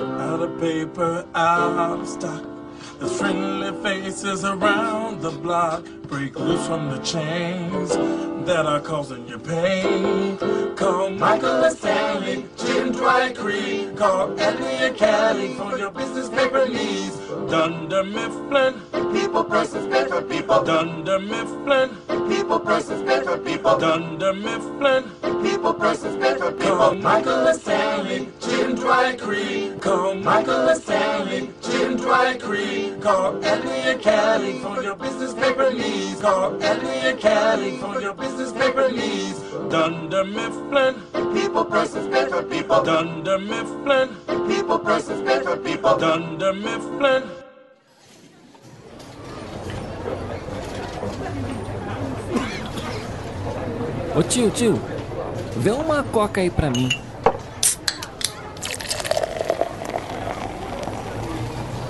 Out of paper, out of stock. The friendly faces around the block break loose from the chains that are causing you pain. Call Michael and Stanley, Jim Dry Creek. Call Andy and Callie for your business paper needs. Dunder Mifflin, people persons better people. Dunder Mifflin, people persons better people. Dunder Mifflin, people persons better people. Call Michael and Stanley, Jim Dry Creek. Call Michael and Stanley, Jim. Call Andy and Callie for your business paper needs. Call Andy and Callie for your business paper needs. Dunder Mifflin, people persons better people. Dunder Mifflin, people persons better people. Dunder Mifflin. Ô tio, tio, vê uma coca aí pra mim.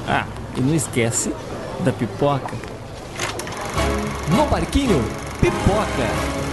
Ah, e não esquece da pipoca. No barquinho, pipoca.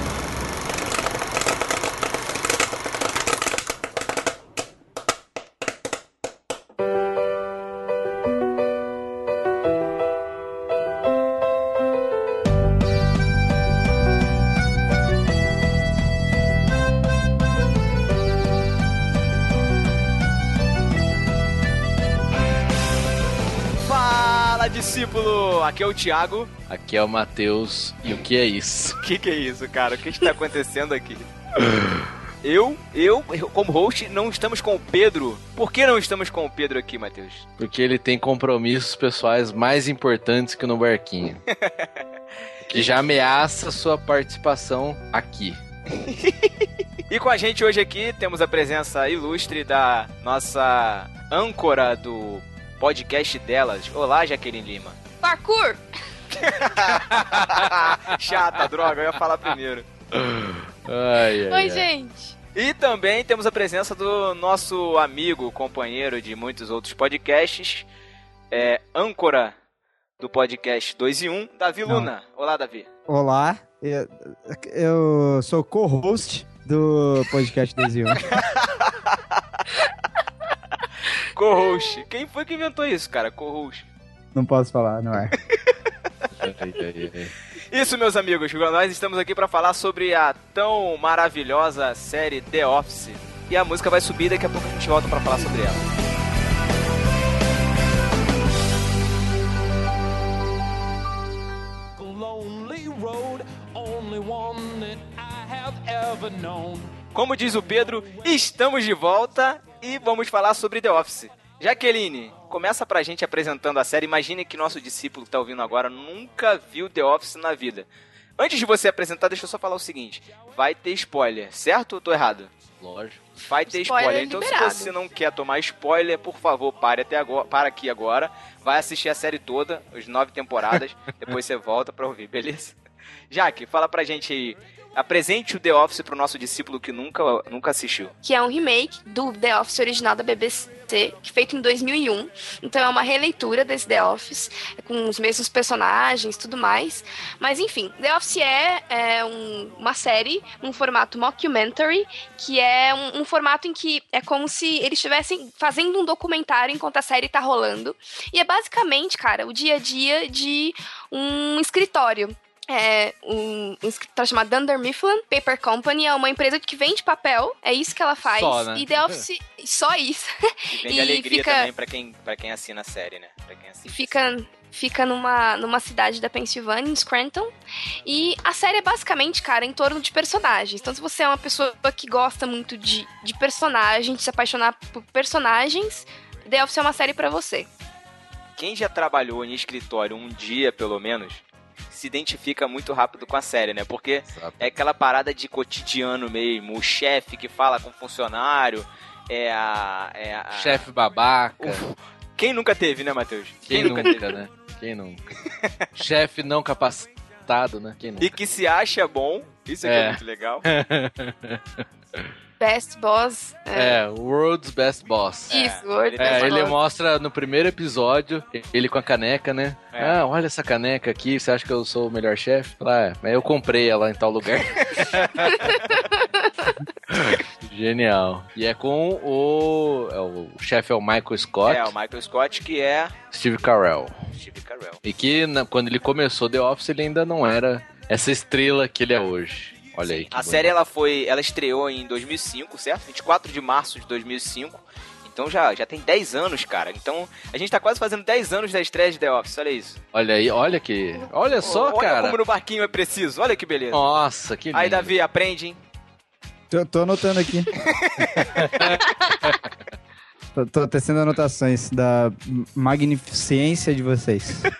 Aqui é o Thiago. Aqui é o Matheus. E o que é isso? O que, que é isso, cara? O que está acontecendo aqui? Eu, eu, como host, não estamos com o Pedro. Por que não estamos com o Pedro aqui, Matheus? Porque ele tem compromissos pessoais mais importantes que no barquinho. que já ameaça sua participação aqui. E com a gente hoje aqui temos a presença ilustre da nossa âncora do podcast delas. Olá, Jaqueline Lima. Parkour! Chata, droga, eu ia falar primeiro. Ai, ai, Oi, ai. gente. E também temos a presença do nosso amigo, companheiro de muitos outros podcasts, é, âncora do podcast 2 e 1, Davi Não. Luna. Olá, Davi. Olá, eu, eu sou co-host do podcast 2 e 1. Co-host. Quem foi que inventou isso, cara? Co-host. Não posso falar no ar. Ai, ai, ai. Isso, meus amigos, nós estamos aqui para falar sobre a tão maravilhosa série The Office. E a música vai subir, daqui a pouco a gente volta para falar sobre ela. Como diz o Pedro, estamos de volta e vamos falar sobre The Office. Jaqueline, começa pra gente apresentando a série. Imagine que nosso discípulo que tá ouvindo agora nunca viu The Office na vida. Antes de você apresentar, deixa eu só falar o seguinte: vai ter spoiler, certo ou tô errado? Lógico. Vai ter Spoiler spoiler. Então, liberado. se você não quer tomar spoiler, por favor, pare até agora, para aqui agora. Vai assistir a série toda, as nove temporadas. depois você volta pra ouvir, beleza? Jaque, fala pra gente aí. Apresente o The Office pro nosso discípulo que nunca, nunca assistiu. Que é um remake do The Office original da BBC, feito em 2001. Então é uma releitura desse The Office, com os mesmos personagens tudo mais. Mas enfim, The Office é, é um- uma série, um formato mockumentary, que é um, um formato em que é como se eles estivessem fazendo um documentário enquanto a série tá rolando. E é basicamente, cara, o dia a dia de um escritório. É um, um escritório chamado Dunder Mifflin Paper Company, é uma empresa que vende papel, é isso que ela faz. Só, né? E The Office, só isso. E vende E alegria fica- também pra quem, pra quem assina a série, né? Pra quem assiste. Fica, fica numa, numa cidade da Pensilvânia, em Scranton. E a série é basicamente, cara, em torno de personagens. Então, se você é uma pessoa que gosta muito de, de personagens, de se apaixonar por personagens, The Office é uma série pra você. Quem já trabalhou em escritório um dia, pelo menos, se identifica muito rápido com a série, né? Porque Exato. é aquela parada de cotidiano mesmo. O chefe que fala com o funcionário, é a. É a Chefe babaca. Uf, Quem nunca teve, né, Matheus? Quem nunca, né? Quem nunca? Chefe não capacitado, né? Quem nunca? E que se acha bom. Isso aqui é, É. muito legal. Best Boss. É. É, World's Best Boss. Isso, Word ele Best É, ele Boss. mostra no primeiro episódio, ele com a caneca, né? É. Ah, olha essa caneca aqui, você acha que eu sou o melhor chefe? Lá, é, mas eu comprei ela em tal lugar. Genial. E é com o. é o chefe é o Michael Scott, É, o Michael Scott, que é Steve Carell. Steve Carell. E que na- quando ele começou The Office, ele ainda não era essa estrela que ele é hoje. Olha aí. A série ela foi, ela estreou em 2005, certo? 24 de março de 2005. Então já, já tem 10 anos, cara. Então a gente tá quase fazendo 10 anos da estreia de The Office, olha isso. Olha aí, olha que. Olha só, olha cara. como no barquinho é preciso, olha que beleza. Nossa, que lindo. Aí, Davi, aprende, hein? Tô, tô anotando aqui. tô, tô tecendo anotações da magnificência de vocês.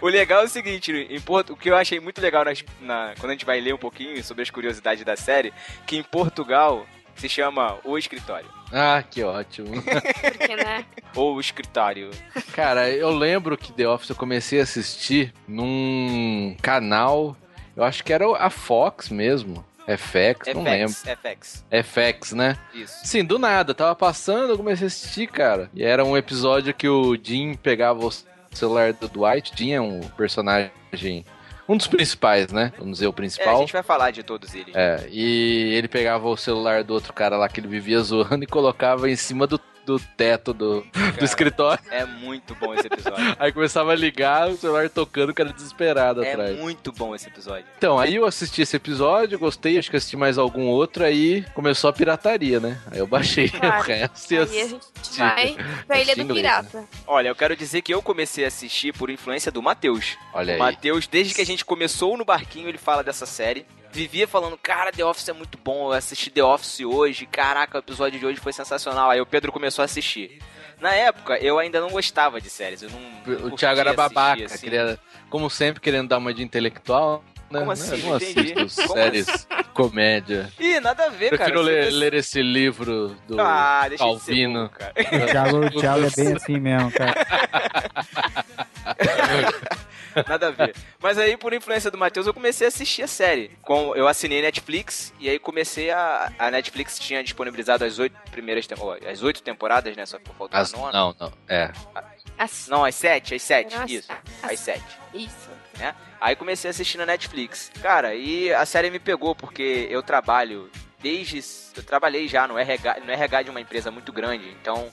O legal é o seguinte, em Porto, o que eu achei muito legal nas- na- quando a gente vai ler um pouquinho sobre as curiosidades da série, que em Portugal se chama O Escritório. Ah, que ótimo. Porque, né? Ou o Escritório. Cara, eu lembro que The Office eu comecei a assistir num canal, eu acho que era a Fox mesmo. FX, não lembro. FX, FX. FX, né? Isso. Sim, do nada, tava passando, eu comecei a assistir, cara. E era um episódio que o Jim pegava o celular do Dwight. Jim é um personagem, um dos principais, né? Vamos dizer, o É, a principal. gente vai falar de todos eles. É, e ele pegava o celular do outro cara lá que ele vivia zoando e colocava em cima do, do teto do, do Cara, escritório. É muito bom esse episódio. Aí começava a ligar, o celular tocando, o cara desesperado é atrás. muito bom esse episódio. Então, aí eu assisti esse episódio, gostei, acho que assisti mais algum outro, aí começou a pirataria, né? Aí eu baixei Claro. o resto e Aí a assisti. gente vai pra Ilha do inglês, Pirata. Olha, eu quero dizer que eu comecei a assistir por influência do Matheus. Olha O aí. Matheus, desde que a gente começou no barquinho, ele fala dessa série. Vivia falando, cara, The Office é muito bom, eu assisti The Office hoje, caraca, o episódio de hoje foi sensacional. Aí o Pedro começou a assistir. Na época, eu ainda não gostava de séries, eu não. não O Thiago era assistir, babaca, assim. queria, como sempre, querendo dar uma de intelectual. Né? Como assim? Não Não assisto séries comédia. Ih, nada a ver, cara. Prefiro ler, ler esse livro do Ah, deixa de ser Calvino. cara. O Thiago, o Thiago é bem assim mesmo, cara. Nada a ver. Mas aí, por influência do Matheus, eu comecei a assistir a série. Com, eu assinei Netflix e aí comecei a. A Netflix tinha disponibilizado as oito primeiras as oito temporadas, né? Só que faltou As- a nona. não, não. É. Assim. Não, as sete, as sete. Nossa. Isso. As- As sete. Isso. né? Aí comecei a assistir na Netflix. Cara, e a série me pegou porque eu trabalho desde. Eu trabalhei já no RH, no RH de uma empresa muito grande, então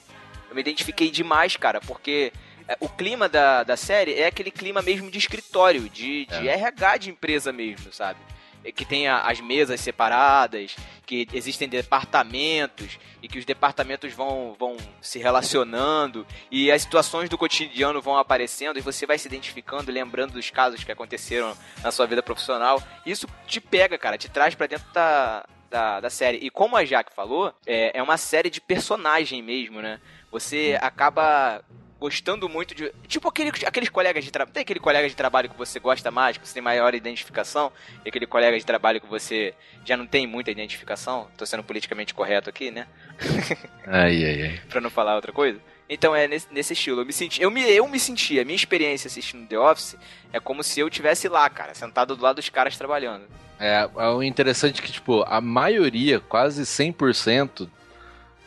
eu me identifiquei demais, cara, porque o clima da, da série é aquele clima mesmo de escritório, de, de RH de empresa mesmo, sabe? É Que tem a- as mesas separadas, que existem departamentos e que os departamentos vão, vão se relacionando e as situações do cotidiano vão aparecendo e você vai se identificando, lembrando dos casos que aconteceram na sua vida profissional. Isso te pega, cara, te traz pra dentro da, da, da série. E como a Jaque falou, é, é uma série de personagem mesmo, né? Você acaba gostando muito de. Tipo aquele, aqueles colegas de trabalho. Tem aquele colega de trabalho que você gosta mais, que você tem maior identificação, e aquele colega de trabalho que você já não tem muita identificação. Tô sendo politicamente correto aqui, né? Ai, ai, ai. pra não falar outra coisa. Então é nesse, nesse estilo. Eu me senti, eu me, eu me senti, a minha experiência assistindo The Office é como se eu tivesse lá, cara, sentado do lado dos caras trabalhando. É, é o interessante que, tipo, a maioria, quase 100%,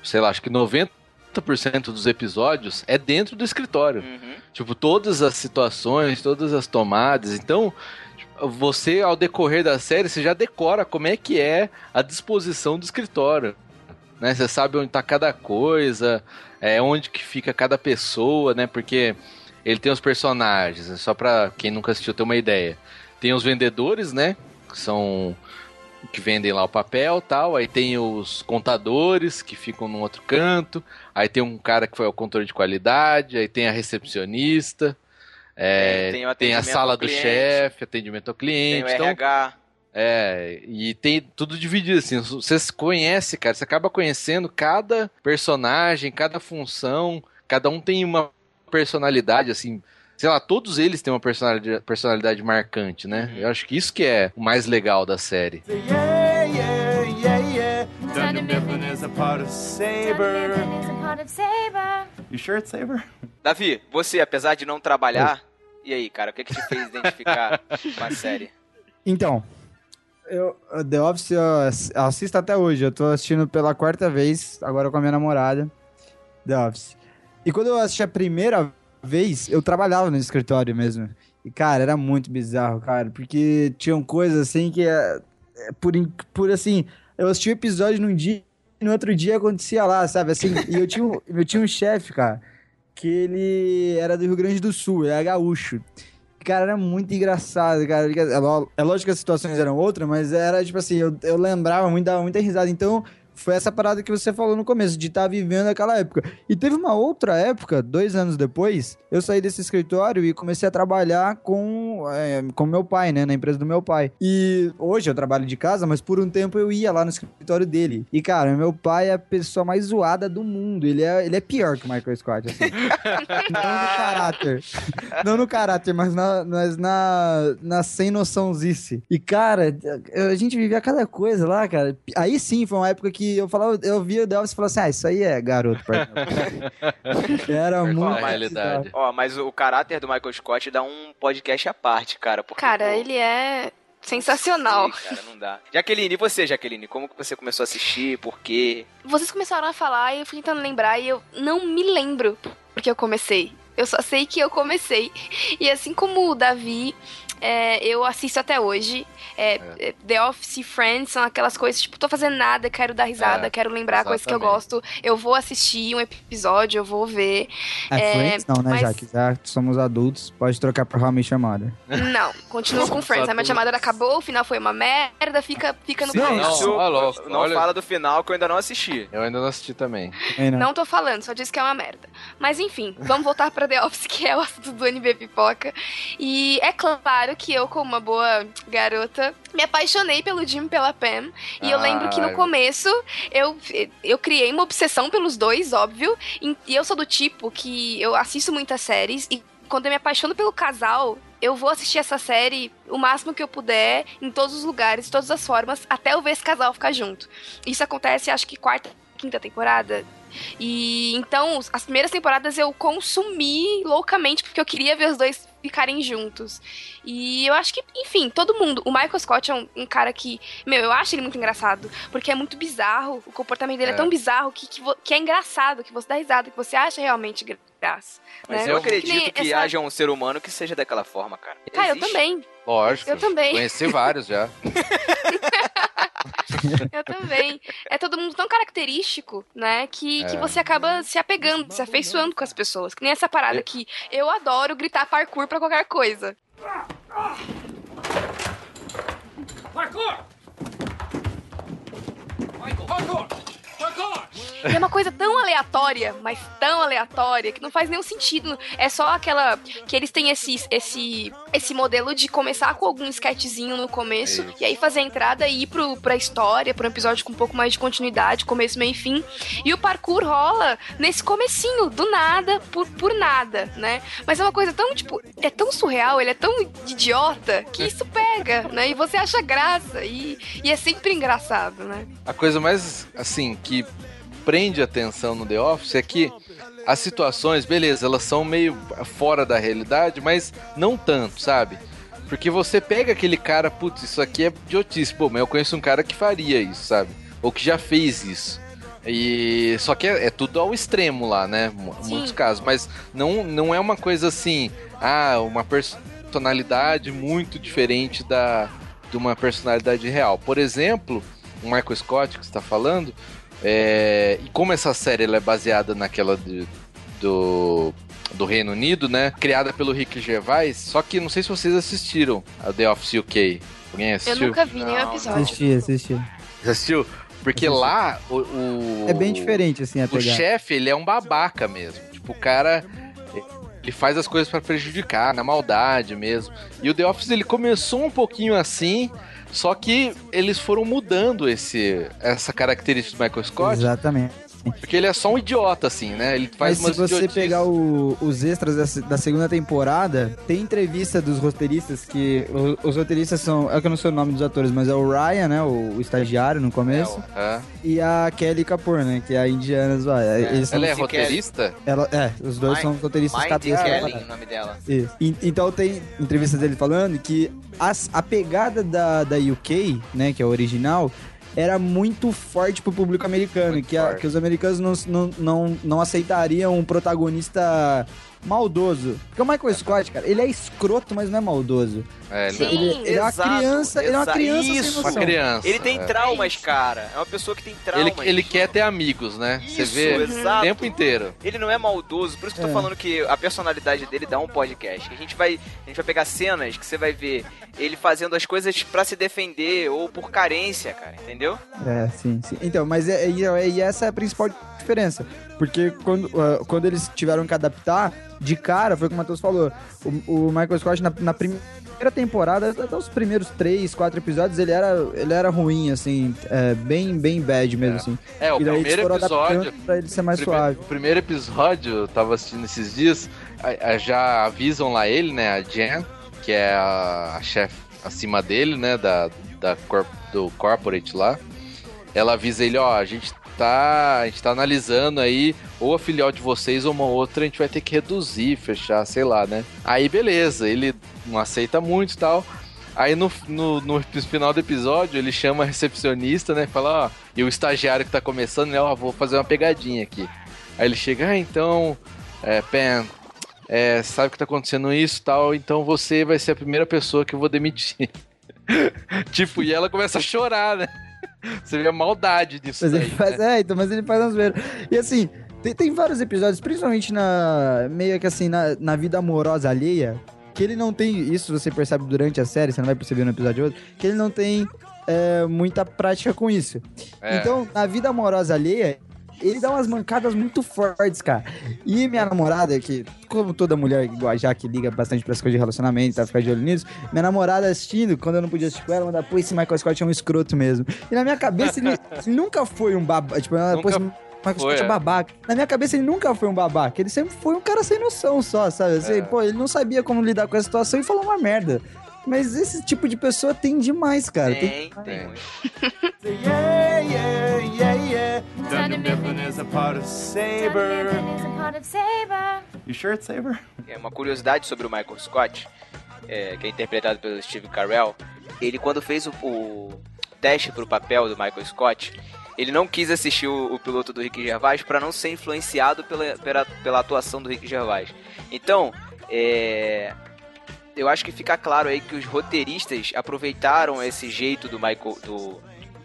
sei lá, acho que 90% dos episódios é dentro do escritório. Uhum. Tipo, todas as situações, todas as tomadas. Então, tipo, você, ao decorrer da série, você já decora como é que é a disposição do escritório. Né? Você sabe onde tá cada coisa, é, onde que fica cada pessoa, né? Porque ele tem os personagens, né? só pra quem nunca assistiu ter uma ideia. Tem os vendedores, né? Que são que vendem lá o papel tal. Aí tem os contadores que ficam num outro canto. Aí tem um cara que foi ao controle de qualidade. Aí tem a recepcionista. é, Tem- tem o tem a sala do chefe, atendimento ao Tem cliente. o Então, RH. é, e tem tudo dividido assim. Você se conhece, cara. Você acaba conhecendo cada personagem, cada função. Cada um tem uma personalidade, assim. Sei lá, todos eles têm uma personalidade, personalidade marcante, né? Uhum. Eu acho que isso que é o mais legal da série. Yeah, yeah, yeah, yeah. Dunder Mifflin is a part of Saber. You sure it's Saber? Davi, você, apesar de não trabalhar, e aí, cara, o que, que te fez identificar com a série? Então, eu, The Office eu ass- assisto até hoje. Eu tô assistindo pela quarta vez, agora com a minha namorada. The Office. E quando eu assisti a primeira vez, eu trabalhava no escritório mesmo. E, cara, era muito bizarro, cara. Porque tinham coisas assim que é, é por, por assim. eu assisti o episódio num dia e no outro dia acontecia lá, sabe? Assim, e eu tinha, um- eu tinha um chefe, cara, que ele era do Rio Grande do Sul, era gaúcho. Cara, era muito engraçado, cara. É é lógico que as situações eram outras, mas era tipo assim, eu, eu lembrava muito, dava muita risada. Então, foi essa parada que você falou no começo, de estar vivendo aquela época. E teve uma outra época, dois anos depois, eu saí desse escritório e comecei a trabalhar com, é, com meu pai, né? Na empresa do meu pai. E hoje eu trabalho de casa, mas por um tempo eu ia lá no escritório dele. E, cara, meu pai é a pessoa mais zoada do mundo. Ele é, ele é pior que o Michael Scott, assim. Não no caráter. Não no caráter, mas na, mas na, na sem noçãozice. E, cara, a gente vivia cada coisa lá, cara. Aí sim foi uma época que eu falava, eu via o Office e falava assim, ah, isso aí é garoto. pra Era muito... da realidade. Ó, mas o caráter do Michael Scott dá um podcast à parte, cara. Porque, Cara, pô, ele é sensacional. sei, cara, não dá. Jaqueline, e você, Jaqueline? Como que você começou a assistir? Por quê? Vocês começaram a falar e eu fui tentando lembrar e eu não me lembro porque eu comecei. Eu só sei que eu comecei. E assim como o Davi, é, eu assisto até hoje. É, é, The Office, Friends, são aquelas coisas, tipo, tô fazendo nada, quero dar risada, É, quero lembrar coisas que eu exatamente. gosto. Eu vou assistir um episódio, eu vou ver. É, É, Friends não, né, mas- Jaque? Já somos adultos, pode trocar pra How Your Mother. Não, continua com Friends. A minha chamada acabou, o final foi uma merda, fica, fica no Sim. Não, não olha- fala do final que eu ainda não assisti. Eu ainda não assisti também. Né? Não tô falando, só disse que é uma merda. Mas enfim, vamos voltar pra The Office, que é o assunto do NB Pipoca. E é claro que eu, como uma boa garota, me apaixonei pelo Jim e pela Pam. E eu lembro que no Ai. começo eu, eu criei uma obsessão pelos dois, óbvio. E e eu sou do tipo que eu assisto muitas séries e quando eu me apaixono pelo casal, eu vou assistir essa série o máximo que eu puder, em todos os lugares, de todas as formas, até eu ver esse casal ficar junto. Isso acontece, acho que quarta, quinta temporada. E então, as primeiras temporadas eu consumi loucamente, porque eu queria ver os dois ficarem juntos. E eu acho que, enfim, todo mundo. O Michael Scott é um, um cara que, meu, eu acho ele muito engraçado, porque é muito bizarro. O comportamento dele é, É. tão bizarro que, que, que é engraçado, que você dá risada, que você acha realmente graça. Mas né? eu Que nem acredito que essa- haja um ser humano que seja daquela forma, cara. Cara, eu Existe. também. Lógico. Eu também. Conheci vários já. Eu também. É todo mundo tão característico, né? Que, que É. você acaba se apegando, se afeiçoando com as pessoas. Que nem essa parada que eu adoro gritar parkour pra qualquer coisa. E é uma coisa tão aleatória, mas tão aleatória, que não faz nenhum sentido. É só aquela. Que eles têm esse, esse, esse modelo de começar com algum sketchzinho no começo, Isso. e aí fazer a entrada e ir pro, pra história, pro episódio com um pouco mais de continuidade, começo, meio e fim. E o parkour rola nesse comecinho, do nada, por, por nada, né? Mas é uma coisa tão, tipo, é tão surreal, ele é tão idiota, que isso pega, né? E você acha graça, e, e é sempre engraçado, né? A coisa mais, assim, que prende a atenção no The Office é que as situações, beleza, elas são meio fora da realidade, mas não tanto, sabe? Porque você pega aquele cara, putz, isso aqui é idiotice. Pô, mas eu conheço um cara que faria isso, sabe? Ou que já fez isso. E só que é, é tudo ao extremo lá, né? Sim. Muitos casos, mas não, não é uma coisa assim, ah, uma personalidade muito diferente da de uma personalidade real. Por exemplo, o Michael Scott que você está falando, é, e como essa série ela é baseada naquela de- do, do Reino Unido, né? Criada pelo Rick Gervais, só que não sei se vocês assistiram a The Office UK. Alguém Eu assistiu? nunca vi nenhum episódio. Assisti, assisti. Você assistiu? Porque Assisti. lá o, o- É bem diferente, assim, a o chefe, ele é um babaca mesmo. Tipo, o cara. Ele faz as coisas pra prejudicar, na maldade mesmo. E o The Office, ele começou um pouquinho assim, só que eles foram mudando esse, essa característica do Michael Scott, Exatamente. Porque ele é só um idiota, assim, né? Ele faz Mas se você idiotices. pegar o- os extras da, se- da segunda temporada, tem entrevista dos roteiristas que. o- os roteiristas são. É que eu não sei o nome dos atores, mas é o Ryan, né? O, o estagiário no começo. É. E a Kelly Kapoor, né? Que é a indiana. Eles são, Ela é roteirista? ela- é, os dois Mike- são roteiristas Mind da Kelly, o nome dela. Isso. E- então tem entrevistas dele falando que as- a pegada da, da UK, né, que é a original, era muito forte pro público americano, Muito que, a- que os americanos não, não, não, não aceitariam um protagonista maldoso. Porque o Michael Scott, cara, ele é escroto, mas não é maldoso. É, Sim. Ele, ele é uma Exato, criança, ele é uma criança isso. sem uma criança. Ele tem é. traumas, cara. É uma pessoa que tem Ele, traumas. ele quer ter amigos, né? Você Isso, vê exato. o tempo inteiro. Ele não é maldoso, por isso que eu tô É. falando que a personalidade dele dá um podcast. A gente vai, a gente vai pegar cenas que você vai ver ele fazendo as coisas pra se defender ou por carência, cara, entendeu? É, sim, sim. Então, mas é, e, e essa é a principal diferença. Porque quando, ah, quando eles tiveram que adaptar, de cara, foi o que o Matheus falou. O, o Michael Scott, na, na primeira temporada, até os primeiros três, quatro episódios, ele era, ele era ruim, assim, é, bem, bem bad mesmo, assim. É, o e daí primeiro episódio. pra ele ser mais primeiro- suave. O primeiro episódio, eu tava assistindo esses dias, a- a- já avisam lá ele, né, a Jen, que é a, a chefe acima dele, né, da, da cor- do corporate lá. Ela avisa ele, ó, a gente tá, a gente tá analisando aí ou a filial de vocês ou uma outra, a gente vai ter que reduzir, fechar, sei lá, né. Aí beleza, ele não aceita muito e tal. Aí no, no, no final do episódio, ele chama a recepcionista, né? Fala, ó, e o estagiário que tá começando, né? Ó, vou fazer uma pegadinha aqui. Aí ele chega, ah, então, é, Pen, é, sabe que tá acontecendo isso tal, então você vai ser a primeira pessoa que eu vou demitir. tipo, e ela começa a chorar, né? Você vê a maldade disso Mas daí, ele faz, né? é, então, mas ele faz umas zoeiras. E assim, tem, tem vários episódios, principalmente na. meio que assim, na, na vida amorosa alheia, que ele não tem. Isso você percebe durante a série, você não vai perceber no episódio outro, que ele não tem é, muita prática com isso. É. Então, na vida amorosa alheia, ele dá umas mancadas muito fortes, cara. E minha namorada, que, como toda mulher igual a Jaque, liga bastante pras coisas de relacionamento, tá? Ficar de olho nisso. Minha namorada assistindo, quando eu não podia assistir com ela, manda, pô, esse Michael Scott é um escroto mesmo. E na minha cabeça, ele, nunca foi um babaca. Tipo, ela, pô, Nunca esse Michael Scott foi, é é. babaca. Na minha cabeça, ele nunca foi um babaca. Ele sempre foi um cara sem noção só, sabe? Assim, É. pô, ele não sabia como lidar com a situação e falou uma merda. Mas esse tipo de pessoa tem demais, cara. Tem, Tem, tem. Dunder Mifflin is a part of Saber. You sure it's Saber? É uma curiosidade sobre o Michael Scott, é, que é interpretado pelo Steve Carell. Ele, quando fez o, o teste pro papel do Michael Scott, ele não quis assistir o, o piloto do Rick Gervais para não ser influenciado pela, pela, pela atuação do Rick Gervais. Então, é, eu acho que fica claro aí que os roteiristas aproveitaram esse jeito do Michael do,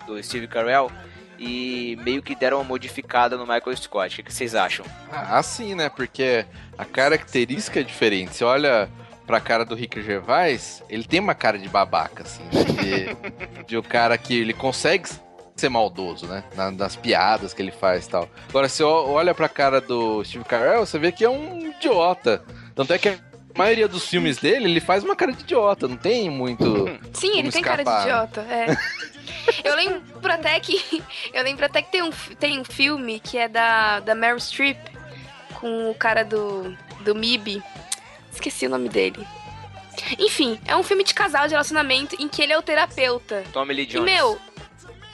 do Steve Carell e meio que deram uma modificada no Michael Scott. O que vocês acham? Ah, sim, né? Porque a característica é diferente. Você olha pra cara do Rick Gervais, ele tem uma cara de babaca, assim, né? De, de um cara que ele consegue ser maldoso, né? Na- nas piadas que ele faz e tal. Agora, você o- olha pra cara do Steve Carell, você vê que é um idiota. Tanto é que a maioria dos filmes dele, ele faz uma cara de idiota, não tem muito... Sim, ele Como tem cara de escapar. idiota, é. Eu lembro até que. Eu lembro até que tem um, tem um filme que é da, da Meryl Streep com o cara do, do MIB. Esqueci o nome dele. Enfim, é um filme de casal de relacionamento em que ele é o terapeuta. Tommy Lee E, Jones. meu,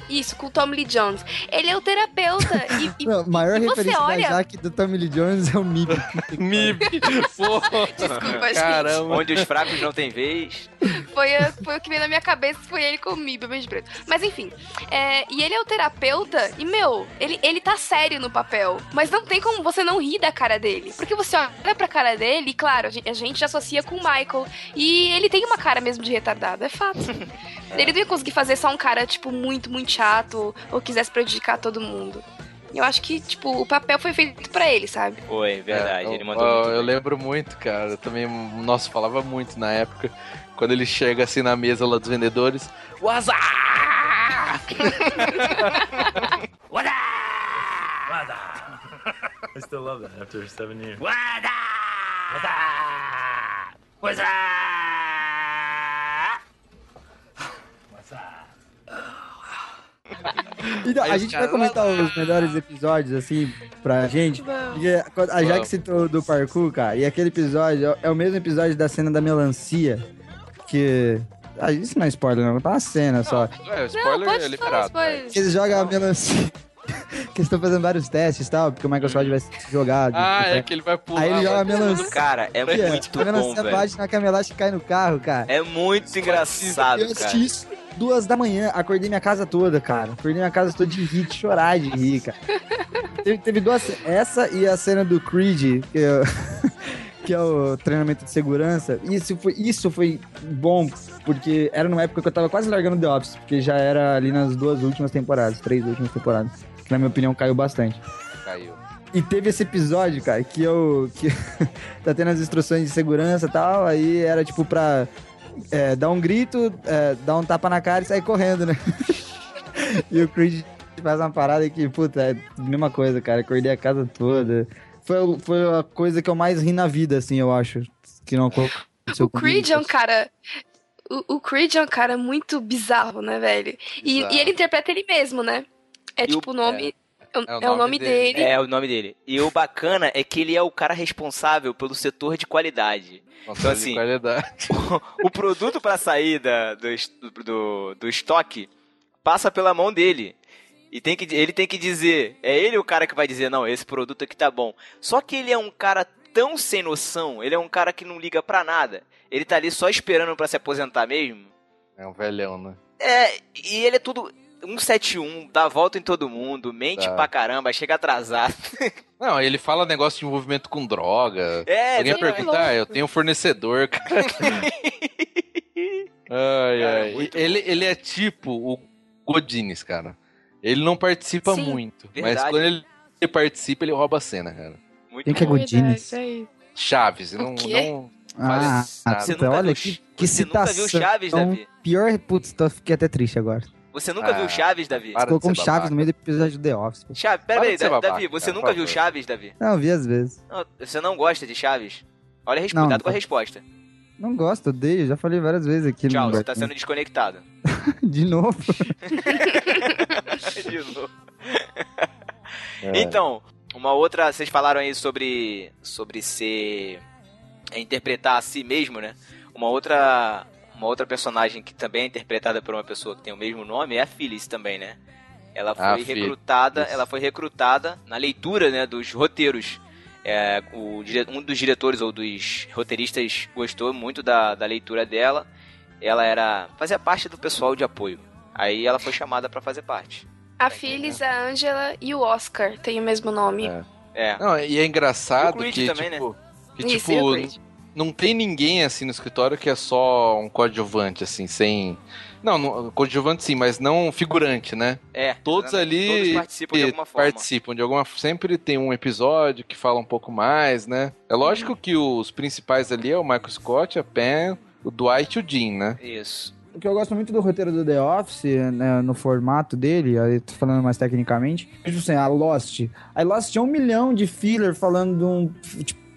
isso, com o Tommy Lee Jones. Ele é o terapeuta. E, e- Não, a maior e você referência olha- da Jaque do Tommy Lee Jones é o Mib. Mib! Desculpa, gente. Caramba! Onde os fracos não têm vez. Foi, a- foi o que veio na minha cabeça, foi ele com o MIB, o beijo preto. Mas enfim, é, e ele é o terapeuta, e meu, ele, ele tá sério no papel. Mas não tem como você não rir da cara dele. Porque você olha pra cara dele, e claro, a gente, a gente associa com o Michael. E ele tem uma cara mesmo de retardado, é fato. Ele não ia conseguir fazer só um cara, tipo, muito, muito chato, ou quisesse prejudicar todo mundo. Eu acho que, tipo, o papel foi feito pra ele, sabe? Foi, verdade. É, ele eu- mandou eu, muito eu lembro muito, cara. Eu também, nossa, falava muito na época. Quando ele chega assim na mesa lá dos vendedores. Waza! I still love that after seven years. Então, a gente vai comentar os melhores episódios, assim, pra gente. Porque a Jaque citou do parkour, cara, e aquele episódio é- é o mesmo episódio da cena da melancia. Que. Ah, isso não é spoiler, não, tá uma cena só. É, Não, spoiler pode é falar, liberado. spoiler. Que eles jogam a melancia. que eles estão fazendo vários testes e tal, porque o Michael Scott vai ser jogado. Ah, Tipo, é que ele vai pular. Aí ele joga a melancia. Cara, é a muito bom, melancia velho. bate na elástica e cai no carro, cara. É muito engraçado, eu cara. assisti isso duas da manhã, acordei minha casa toda, cara. Acordei minha casa toda de rir, de chorar de rir, cara. teve, teve duas essa e a cena do Creed, que, eu- que é o treinamento de segurança. Isso foi, isso foi bom, porque era numa época que eu tava quase largando The Office, porque já era ali nas duas últimas temporadas, três últimas temporadas. Que na minha opinião caiu bastante. Caiu. E teve esse episódio, cara, que eu. que tá tendo as instruções de segurança e tal, aí era tipo pra é, dar um grito, é, dar um tapa na cara e sair correndo, né? e o Creed faz uma parada que, puta, é a mesma coisa, cara. Acordei a casa toda. Foi, foi a coisa que eu mais ri na vida, assim, eu acho. Que não aconteceu O Creed é um cara. O, o Creed é um cara muito bizarro, né, velho? E, e ele interpreta ele mesmo, né? É E tipo o nome. É, o- É o o nome nome dele. dele. É o nome dele. E o bacana é que ele é o cara responsável pelo setor de qualidade. Nossa, Então, de assim, qualidade. o produto para sair da- do, do, do estoque passa pela mão dele. E tem que, ele tem que dizer, é ele o cara que vai dizer, não, esse produto aqui tá bom. Só que ele é um cara tão sem noção, ele é um cara que não liga pra nada. Ele tá ali só esperando pra se aposentar mesmo. É um velhão, né? É, e ele é tudo 171, dá volta em todo mundo, mente Tá. pra caramba, chega atrasado. Não, ele fala negócio de envolvimento com droga. É, Alguém pergunta, ah, eu tenho um fornecedor, cara. ai, Cara, ai. Ele, ele é tipo o Godines, cara. Ele não participa Sim. muito. Mas Verdade. quando ele participa, ele rouba a cena, cara. Muito Quem que é. Godines? É. Chaves, não, não Ah, Você olha que, que você nunca citação. viu Chaves, Davi? Pior, putz, tô, fiquei até triste agora. Você nunca Ah, viu Chaves, Davi? para. Você colocou um de ser Chaves babaca. no meio do episódio do The Office. pô. Chaves, pera Para aí, de ser Da- babaca, Davi, você cara, nunca viu favor. Chaves, Davi? Não, vi às vezes. Não, você não gosta de Chaves? Olha, resp- Não, cuidado com a resposta. Não gosto, odeio. Já falei várias vezes aqui. Tchau, no você tá sendo desconectado. De novo. De novo. É. Então, uma outra, vocês falaram aí sobre sobre ser é, interpretar a si mesmo, né? Uma outra uma outra personagem que também é interpretada por uma pessoa que tem o mesmo nome é a Phyllis também, né? Ela foi Ah, Phyllis. recrutada, ela foi recrutada na leitura, né, dos roteiros. É, o um dos diretores ou dos roteiristas gostou muito da, da leitura dela. Ela era fazia parte do pessoal de apoio. Aí ela foi chamada pra fazer parte. A Phyllis, a Angela e o Oscar têm o mesmo nome. É. É. Não, e é engraçado E que, também, tipo, que, Isso, tipo. Não tem ninguém assim no escritório que é só um coadjuvante, assim, sem. Não, não coadjuvante sim, mas não figurante, né? É, Todos exatamente. ali Todos participam de alguma forma. participam de alguma Sempre tem um episódio que fala um pouco mais, né? É lógico que os principais ali é o Michael Scott, a Pam, o Dwight e o Dean, né? Isso. O que eu gosto muito do roteiro do The Office, né, no formato dele, aí tô falando mais tecnicamente, é tipo assim, a Lost. A Lost tinha um milhão de filler falando de um. Tipo,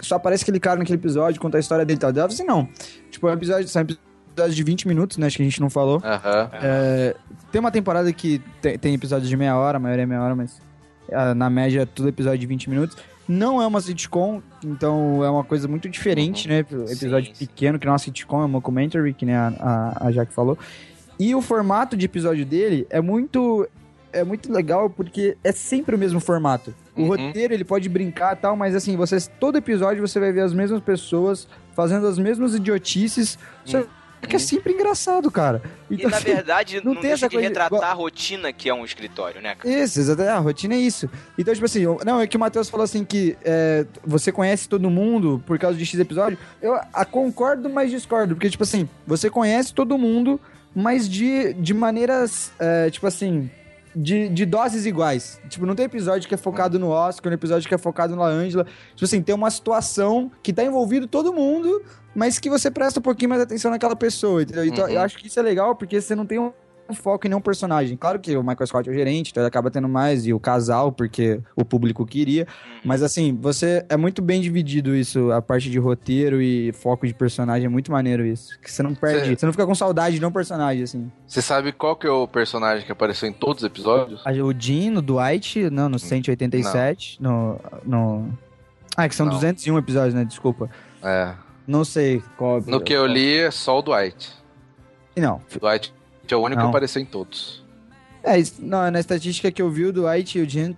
só aparece aquele cara naquele episódio, conta a história dele e tal. The Office não. Tipo, é um episódio, são episódios de 20 minutos, né? Acho que a gente não falou. Aham. É, tem uma temporada que tem, tem episódios de meia hora, a maioria é meia hora, mas na média é tudo episódio de 20 minutos. Não é uma sitcom, então é uma coisa muito diferente, né? Episódio Sim, sim. pequeno, que não é uma sitcom, é uma documentary, que nem a, a, a Jaque falou. E o formato de episódio dele é muito é muito legal porque é sempre o mesmo formato. O Uhum. roteiro ele pode brincar e tal, mas assim, você todo episódio você vai ver as mesmas pessoas fazendo as mesmas idiotices. Só que é sempre engraçado, cara. E Então, na verdade, não não, tem essa de coisa de- retratar a rotina que é um escritório, né, cara? Isso, exatamente. A rotina é isso. Então, tipo assim, eu- não, é que o Matheus falou assim que é, você conhece todo mundo por causa de X episódio. Eu a, concordo, mas discordo. Porque, tipo assim, você conhece todo mundo, mas de, de maneiras, é, tipo assim, de, de doses iguais. Tipo, não tem episódio que é focado no Oscar, um episódio que é focado na Angela. Tipo assim, tem uma situação que tá envolvido todo mundo, mas que você presta um pouquinho mais atenção naquela pessoa, entendeu? Então, Uhum. eu acho que isso é legal, porque você não tem um foco em nenhum personagem. Claro que o Michael Scott é o gerente, então ele acaba tendo mais, e o casal, porque o público queria. Mas assim, você é muito bem dividido isso, a parte de roteiro e foco de personagem, é muito maneiro isso. Que você não perde, Cê- você não fica com saudade de nenhum personagem, assim. Você sabe qual que é o personagem que apareceu em todos os episódios? O Jean, no Dwight, não, no 187, no, no... Ah, que são Não. 201 episódios, né? Desculpa. É. Não sei qual No que eu li é só o Dwight. Não, O Dwight é o único Não. que apareceu em todos. É, isso- não, na estatística que eu vi, o Dwight e o Jean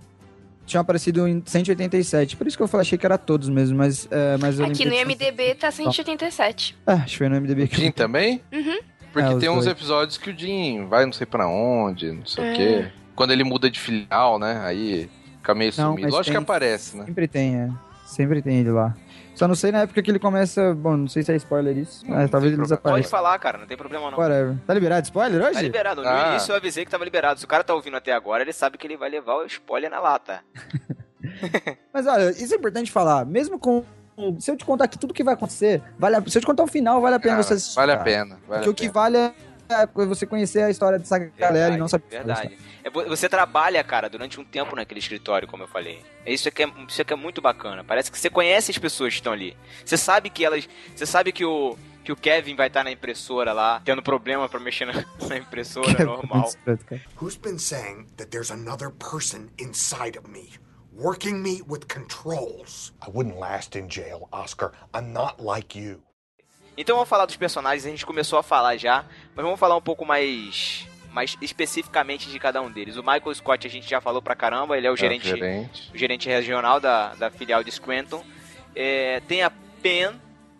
tinham aparecido em 187. Por isso que eu falei, achei que era todos mesmo, mas... É, mas Aqui lembrei no IMDB tá 187. Ah, acho que foi no MDB O que Jim também? Uhum. Porque É, tem uns dois. episódios que o Jim vai não sei pra onde, não sei É. o quê. Quando ele muda de filial, né? Aí fica meio Não, sumido. mas Lógico tem- que aparece, né? sempre tem, é. Sempre tem ele lá. Só não sei na época que ele começa. Bom, não sei se é spoiler isso, mas talvez ele Pode desapareça. falar, cara, não tem problema não. Whatever. Tá liberado spoiler hoje? Tá liberado. No Ah. início eu avisei que tava liberado. Se o cara tá ouvindo até agora, ele sabe que ele vai levar o spoiler na lata. Mas olha, isso é importante falar. Mesmo com. Se eu te contar aqui tudo que vai acontecer, vale a- se eu te contar o final, vale a pena Cara, você assistir. Vale a pena. Vale Porque a o que pena. vale é você conhecer a história dessa galera e não saber. Verdade. É, vo- você trabalha, cara, durante um tempo naquele escritório, como eu falei. É Isso que é, isso que é muito bacana. Parece que você conhece as pessoas que estão ali. Você sabe que elas. Você sabe que o. Que o Kevin vai estar na impressora lá, tendo problema pra mexer na, na impressora normal. Who's been saying that there's another person inside of me, working me with controls? I wouldn't last in jail, Oscar. I'm not like you. Então vamos falar dos personagens, a gente começou a falar já, mas vamos falar um pouco mais mais especificamente de cada um deles. O Michael Scott a gente já falou pra caramba, ele é o É, gerente, gerente. o gerente regional da, da filial de Scranton. É, tem a Pen,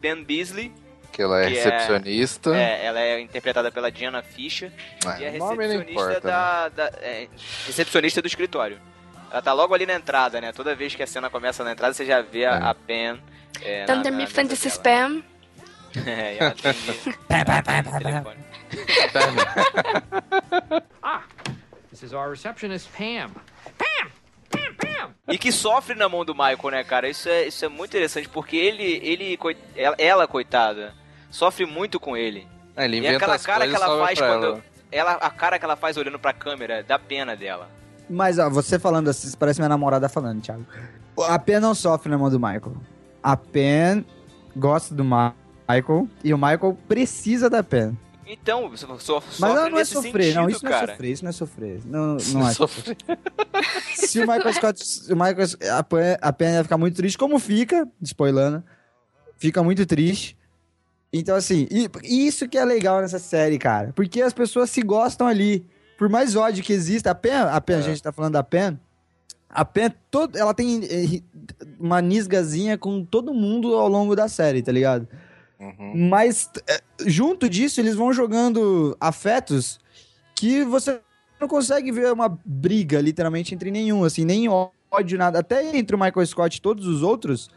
Pen Beasley, Que ela é que é- recepcionista. é, ela é interpretada pela Diana Fisher Ah, e é recepcionista importa, né? da, da- é, recepcionista do escritório. Ela tá logo ali na entrada, né? Toda vez que a cena começa na entrada, você já vê a, É. a Pen. É, na- Thunder na Me mesa É, e ela tem telefone. This is our receptionist, Pam. Pam! Pam! Pam! E que sofre na mão do Michael, né, cara? Isso é, isso é muito interessante, porque ele, ele coi- ela, coitada, sofre muito com ele. Ah, ele E aquela as cara que ela faz quando. ela. Ela, a cara que ela faz olhando pra câmera dá pena dela. Mas, ó, você falando assim, parece minha namorada falando, Thiago. A Pen não sofre na mão do Michael. A Pen gosta do Ma- Michael e o Michael precisa da Pen. Então, so, so, Mas não, não é sofrer, sentido, não, isso não é cara. sofrer, isso não é sofrer. Não, não é Sofre. Se o Michael Scott, se o Michael, a Pen, a Pen ia ficar muito triste, como fica, spoilando, fica muito triste. Então, assim, e, isso que é legal nessa série, cara, porque as pessoas se gostam ali. Por mais ódio que exista, a Pen, a, Pen, a gente tá falando da Pen, a Pen, todo, ela tem eh, uma nisgazinha com todo mundo ao longo da série, tá ligado? Uhum. Mas é, junto disso, eles vão jogando afetos que você não consegue ver uma briga, literalmente, entre nenhum, assim, nem ódio, nada. Até entre o Michael Scott e todos os outros,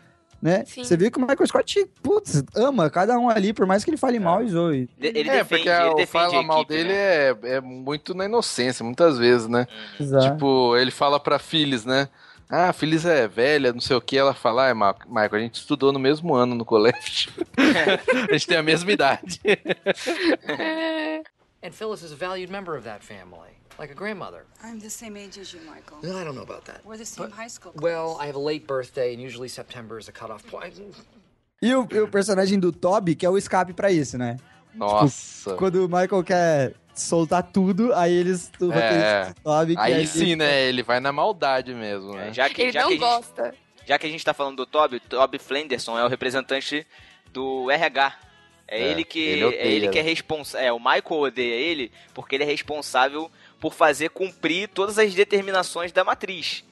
né? Sim. Você vê que o Michael Scott, putz, ama cada um ali, por mais que ele fale mal e zoe. De- Ele é, defende, porque ele o fala mal equipe, dele né? é, é muito na inocência, muitas vezes, né? Exato. Tipo, ele fala pra Phyllis, né? Ah, a Phyllis é velha, não sei o que. Ela fala, ah, Michael, a gente estudou no mesmo ano no colégio. a gente tem a mesma idade. And Phyllis is a valued member of that family, like a grandmother. I'm the same age as you, Michael. Well, I don't know about that. We're the same But- high school. Well, class. I have a late birthday, and usually September is a cutoff point. E o, o personagem do Toby, que é o escape pra isso, né? Nossa. Quando o Michael quer soltar tudo, aí eles... O do Toby, que Aí aí sim, né? Ele vai na maldade mesmo, né? É, já que, Ele já não que a gente, gosta. já que a gente tá falando do Toby, o Toby Flenderson é o representante do RH. É, É, ele que ele odeia, é ele que é né? responsável. É, o Michael odeia ele porque ele é responsável por fazer cumprir todas as determinações da matriz.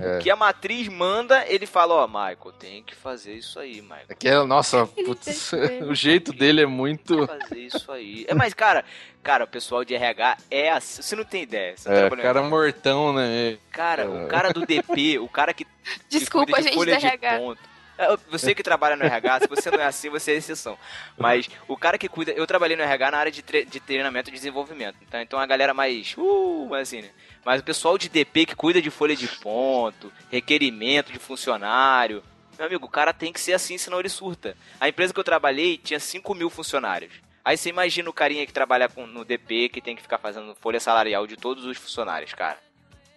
É. O que a matriz manda, ele fala, ó, Michael, tem que fazer isso aí, Michael. Aquela, nossa, Ele putz, tem que- o jeito dele é muito. Tem que fazer isso aí. É, mas, cara, cara, o pessoal de RH é assim. Você não tem ideia. Você não É, em cara mortão, né? Cara, É. o cara do DP, o cara que. que Desculpa, de gente de RH. ponto. É, Você que trabalha no RH, se você não é assim, você é exceção. Mas o cara que cuida. Eu trabalhei no RH na área de, tre- de treinamento e desenvolvimento. Então, então a galera mais. Uh, assim, né? Mas o pessoal de DP que cuida de folha de ponto, requerimento de funcionário. Meu amigo, o cara tem que ser assim, senão ele surta. A empresa que eu trabalhei tinha 5 mil funcionários. Aí você imagina o carinha que trabalha com, no DP, que tem que ficar fazendo folha salarial de todos os funcionários, cara.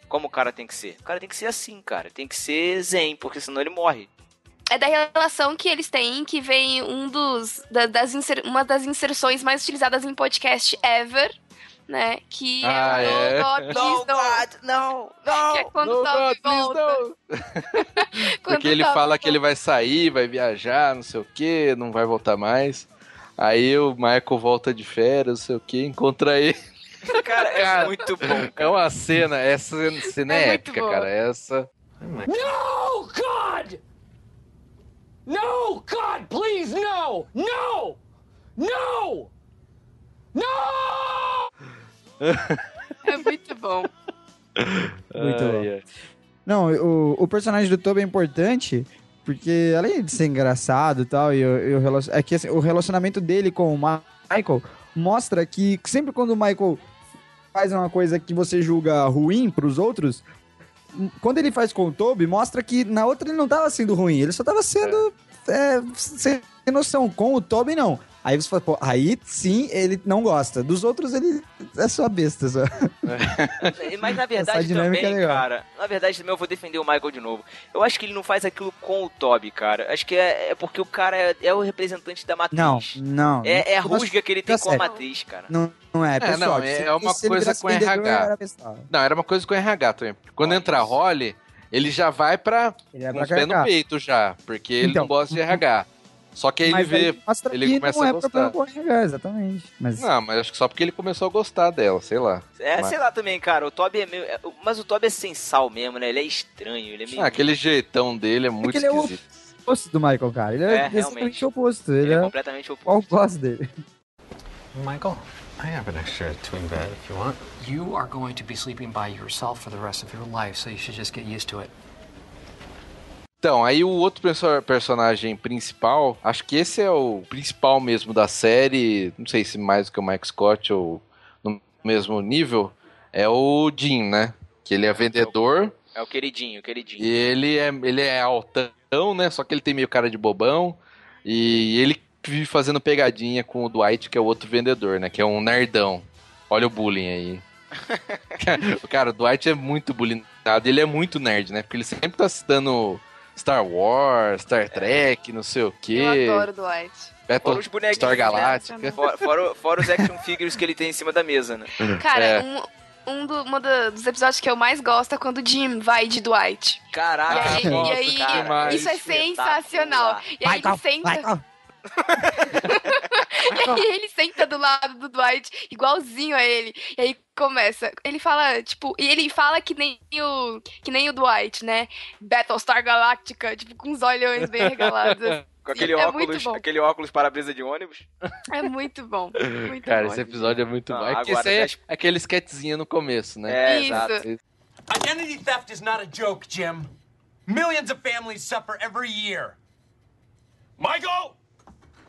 Como o cara tem que ser? O cara tem que ser assim, cara. Tem que ser zen, porque senão ele morre. É da relação que eles têm que vem um dos, da- das inser- uma das inserções mais utilizadas em podcast ever, né? Que Ah, é o é? No God, Don't. não, Que é quando No God, please volta. Porque ele fala que ele volta. vai sair, vai viajar, não sei o que, não vai voltar mais. Aí o Michael volta de férias, não sei o que, encontra ele. Cara, é Cara, muito bom. É uma cena, essa cena é, É épica, cara. Essa. No, God! No, God, please, no! No! No! No! É muito bom. Muito bom. Não, o, o personagem do Toby é importante Porque além de ser engraçado e tal, e, o- e é que assim, o relacionamento dele com o Michael mostra que sempre quando o Michael faz uma coisa que você julga ruim pros outros, quando ele faz com o Toby, mostra que na outra ele não tava sendo ruim, ele só tava sendo é, sem noção. Com o Toby, não. Aí você fala, pô, aí sim ele não gosta. Dos outros, ele é só besta. Só. Mas na verdade também, é cara, na verdade também eu vou defender o Michael de novo. Eu acho que ele não faz aquilo com o Toby, cara. Acho que é, é porque o cara é, é o representante da matriz. Não, não. É, é a rusga que ele tem fica com a sério. matriz, cara. Não, não é, pessoal. não, é uma ele coisa com RH. Não, era uma coisa com RH também. Quando entra a Holly, ele já vai pra Ele é com os pés no peito já, porque ele Então. não gosta de RH. Só que aí ele Mas vê. aí ele que começa não a é gostar. problema exatamente. Mas Não, mas acho que só porque ele começou a gostar dela, sei lá. É, Mas- sei lá também, cara. O Toby é meio. é- Mas o Toby é sem sal mesmo, né? Ele é estranho. Ele é meio. Ah, aquele jeitão dele é muito ele é o- esquisito. oposto do Michael, cara. Ele é, É, exatamente realmente. o oposto. Ele, Ele é é completamente qual oposto. eu gosto dele. Michael, I have an extra twin bed if you want. You are going to be sleeping by yourself for the rest of your life, so you should just get used to it. Então, aí o outro perso- personagem principal, acho que esse é o principal mesmo da série, não sei se mais do que o Mike Scott ou no mesmo nível, é o Jim, né? Que ele é vendedor É o queridinho, o queridinho. e ele é, ele é altão, né? Só que ele tem meio cara de bobão e ele vive fazendo pegadinha com o Dwight, que é o outro vendedor, né? Que é um nerdão. Olha o bullying aí. Cara, o Dwight é muito bullyingado, ele é muito nerd, né? Porque ele sempre tá citando Star Wars, Star Trek, não sei o quê. Eu adoro o Dwight. Fora os bonequinhos, Star né? Galáctica. Fora, fora, fora os action figures que ele tem em cima da mesa, né? Cara, É. um, um do- uma dos episódios que eu mais gosto é quando o Jim vai de Dwight. Caraca, E aí, nossa, e aí, cara, isso é sensacional. E aí ele senta. Michael. E aí ele senta do lado do Dwight, igualzinho a ele. E aí começa. Ele fala, tipo, e ele fala que nem o. Que nem o Dwight, né? Battlestar Galactica, tipo, com os olhões bem regalados. Com aquele é muito óculos, bom. aquele óculos para-brisa de ônibus. É muito bom. Muito Cara, bom. esse episódio é muito Não, bom. É que agora esse aí é das- aquele sketchzinho no começo, né? É, Isso. exato. Identity theft is not a joke, Jim. Millions of families suffer every year. Michael!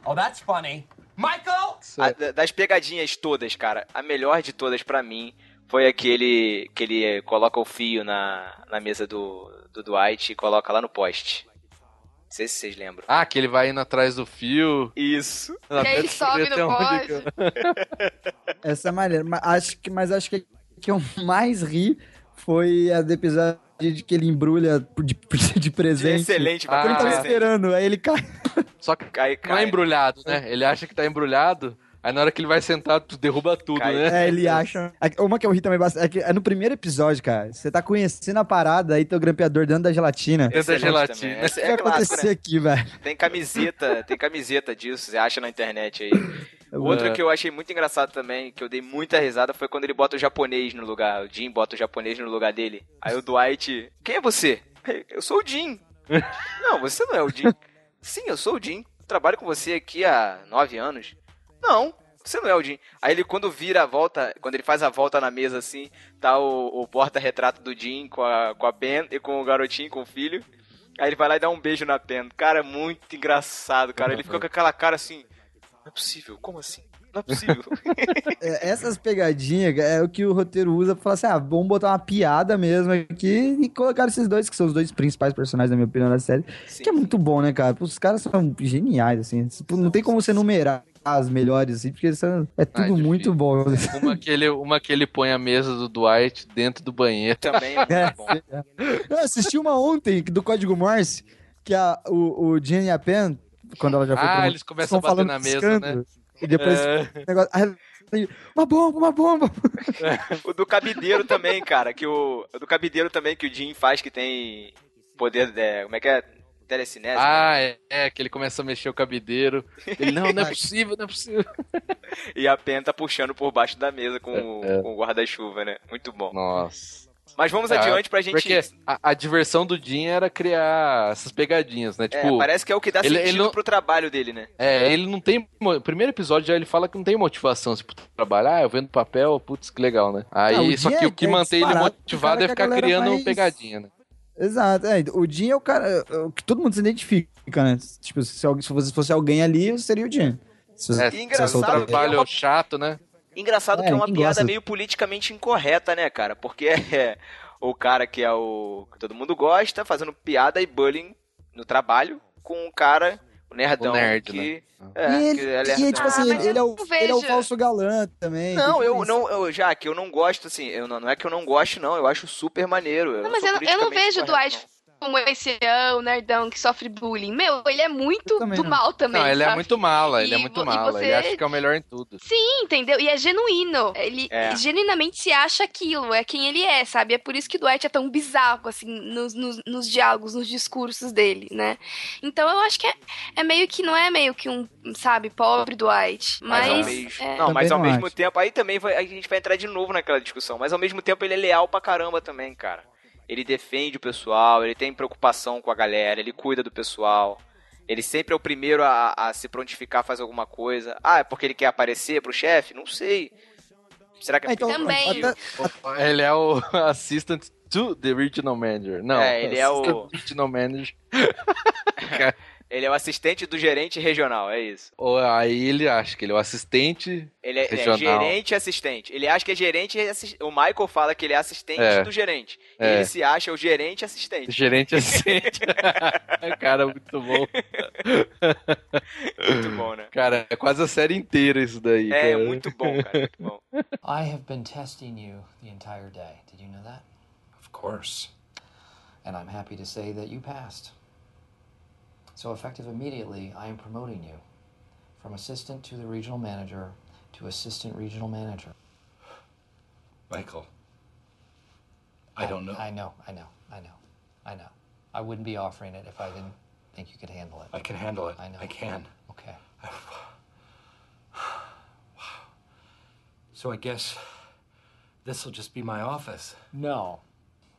Oh, that's funny. Michael! A- da- das pegadinhas todas, cara, a melhor de todas pra mim foi aquele que ele coloca o fio na, na mesa do, do Dwight e coloca lá no poste. Não sei se vocês lembram. Ah, que ele vai indo atrás do fio. Isso. E aí ele sobe no poste. Essa é maneira. Mas acho que, mas acho que que eu mais ri foi a do episódio de que ele embrulha de, de presente. Excelente, Ah, ele tava presente. esperando, aí ele cai. Só que Cai, não é cai. embrulhado, né? Ele acha que tá embrulhado, aí na hora que ele vai sentar, tu derruba tudo, Cai. né? É, ele acha. Uma que eu ri também bastante. É, que é no primeiro episódio, cara. Você tá conhecendo a parada, aí teu grampeador dentro da gelatina. Dentro da gelatina. também. O que vai é acontecer né? aqui, velho? Tem camiseta, tem camiseta disso, você acha na internet aí. Outro que eu achei muito engraçado também, que eu dei muita risada, foi quando ele bota o japonês no lugar. O Jim bota o japonês no lugar dele. Aí o Dwight. Quem é você? Eu sou o Jim. não, você não é o Jim. Sim, eu sou o Jim. Trabalho com você aqui há nove anos. Não, você não é o Jim. Aí ele, quando vira a volta, quando ele faz a volta na mesa assim, tá o, o porta-retrato do Jim com a, com a Pen e com o garotinho, com o filho. Aí ele vai lá e dá um beijo na Pen. Cara, é muito engraçado, cara. Ele fica com aquela cara assim. Não é possível, como assim? Não é possível. É, Essas pegadinhas é o que o roteiro usa pra falar assim: ah, vamos botar uma piada mesmo aqui e colocar esses dois, que são os dois principais personagens, na minha opinião, da série. Sim. Que é muito bom, né, cara? Os caras são geniais, assim. Tipo, não tem como você numerar as melhores, assim, porque são, é tudo difícil. muito bom. Uma que, ele, uma que ele põe a mesa do Dwight dentro do banheiro. Também é É, muito bom. Eu assisti uma ontem do Código Morse, que a, o, o Jen e a Pen, quando ela já foi Ah, eles começam a bater falando na mesa, né? E depois É. o negócio. uma bomba, uma bomba. O do cabideiro também, cara, que o, o do cabideiro também que o Jim faz que tem poder, é, como é que é? Telecinese. né? Ah, é, é, que ele começa a mexer o cabideiro. Ele, não, não é possível, não é possível. E a Pen tá puxando por baixo da mesa com, o- É. com o guarda-chuva, né? Muito bom. Nossa. Mas vamos Ah, adiante pra gente. Porque a, a diversão do Jim era criar essas pegadinhas, né? É, Tipo, parece que é o que dá ele- sentido ele não- pro trabalho dele, né? É, ele não tem. O primeiro episódio já ele fala que não tem motivação assim, pro trabalho. Ah, eu vendo papel, putz, que legal, né? Aí, Ah, o só que é o que que é mantém ele motivado é ficar criando mais- pegadinha, né? Exato. É, o Jim é o cara é o que todo mundo se identifica, né? Tipo, se, alguém- se você fosse alguém ali, seria o Jim. Se, É, se engraçado fosse outra- que é Trabalho uma- chato, né? Engraçado É, que é uma ninguém piada gosta. meio politicamente incorreta, né, cara? Porque é o cara que é o. que todo mundo gosta, fazendo piada e bullying no trabalho com um cara, o nerdão. O nerd, que, né? é, e ele, que é e, tipo assim, Ah, mas ele, é o, eu ele é o falso galã também. Não, tem eu não, eu, já que eu não gosto, assim, eu não, não é que eu não gosto, não, eu acho super maneiro. Não, mas eu, não- eu não vejo o Dwight como esse ah, o nerdão que sofre bullying. Meu, ele é muito do não. mal também. Não, ele é sabe? muito mala, ele é E muito vo- e mala. você- Ele acha que é o melhor em tudo. Sim, entendeu? E é genuíno. Ele É. genuinamente se acha aquilo, é quem ele é, sabe? É por isso que o Dwight é tão bizarro, assim, nos, nos, nos diálogos, nos discursos dele, né? Então eu acho que é, é meio que, não é meio que um, sabe, pobre Dwight. Mas, ao Mas. mesmo, é, não, mas ao não mesmo acho. tempo, aí também vai- a gente vai entrar de novo naquela discussão, mas ao mesmo tempo ele é leal pra caramba também, cara. Ele defende o pessoal, ele tem preocupação com a galera, ele cuida do pessoal. Ele sempre é o primeiro a, a se prontificar a fazer alguma coisa. Ah, é porque ele quer aparecer pro chefe? Não sei. Será que é então, Também. até- Ele é o assistant to the regional manager. Não, É, ele é o- assistant regional manager. Ele é o assistente do gerente regional, é isso. Ou aí ele acha que ele é o assistente. Ele é, é Regional. gerente e assistente. Ele acha que é gerente e assistente. O Michael fala que ele é assistente É. do gerente. E É. ele se acha o gerente assistente. Gerente assistente. Cara, muito bom. Muito bom, né? Cara, é quase a série inteira isso daí. É, cara. muito bom, cara. Muito bom. I have been testing you the entire day. Did you know that? Of course. And I'm happy to say that you passed. So, effective immediately, I am promoting you from assistant to the regional manager to assistant regional manager. Michael. I don't know. I know, I know, I know, I know. I wouldn't be offering it if I didn't think you could handle it. I can handle it. I know. I can. Okay. So I guess this will just be my office. No,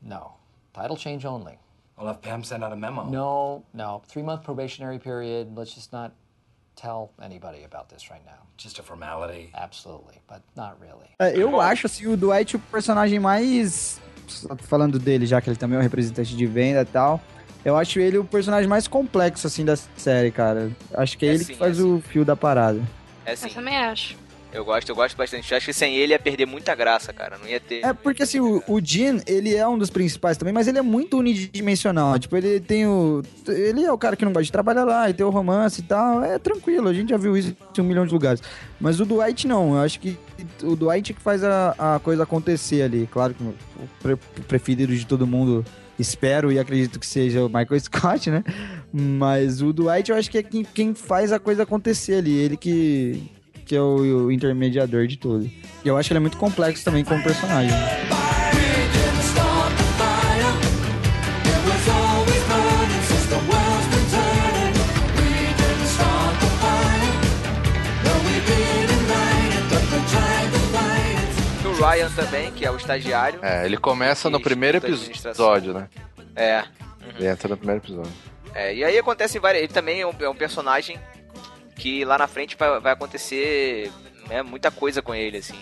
no. Title change only. I'll have Pam send out a memo. No, no. Three month probationary period. Let's just not tell anybody about this right now. Just a formality. Absolutely, but not really. É, eu acho assim, o Dwight o personagem mais. Falando dele, já que ele também é o representante de venda e tal. Eu acho ele o personagem mais complexo, assim, da série, cara. Acho que é, É ele sim, que faz é o fio da parada. É assim, Eu também acho. Eu gosto, eu gosto bastante. Eu acho que sem ele ia perder muita graça, cara. Não ia ter. É porque assim, o, Jean, ele é um dos principais também, mas ele é muito unidimensional. Tipo, ele tem o. Ele é o cara que não gosta de trabalhar lá e tem o romance e tal. É tranquilo, a gente já viu isso em um milhão de lugares. Mas o Dwight não, eu acho que o Dwight é que faz a, a coisa acontecer ali. Claro que o pre- preferido de todo mundo. Espero e acredito que seja o Michael Scott, né? Mas o Dwight eu acho que é quem, quem faz a coisa acontecer ali. Ele que, que é o, o intermediador de tudo. E eu acho que ele é muito complexo também como personagem. O Ryan também, que é o estagiário. É, ele começa no primeiro episódio, né? É. Ele entra no primeiro episódio. É, e aí acontece várias. Ele também é um, é um personagem que lá na frente vai, vai acontecer né, muita coisa com ele, assim.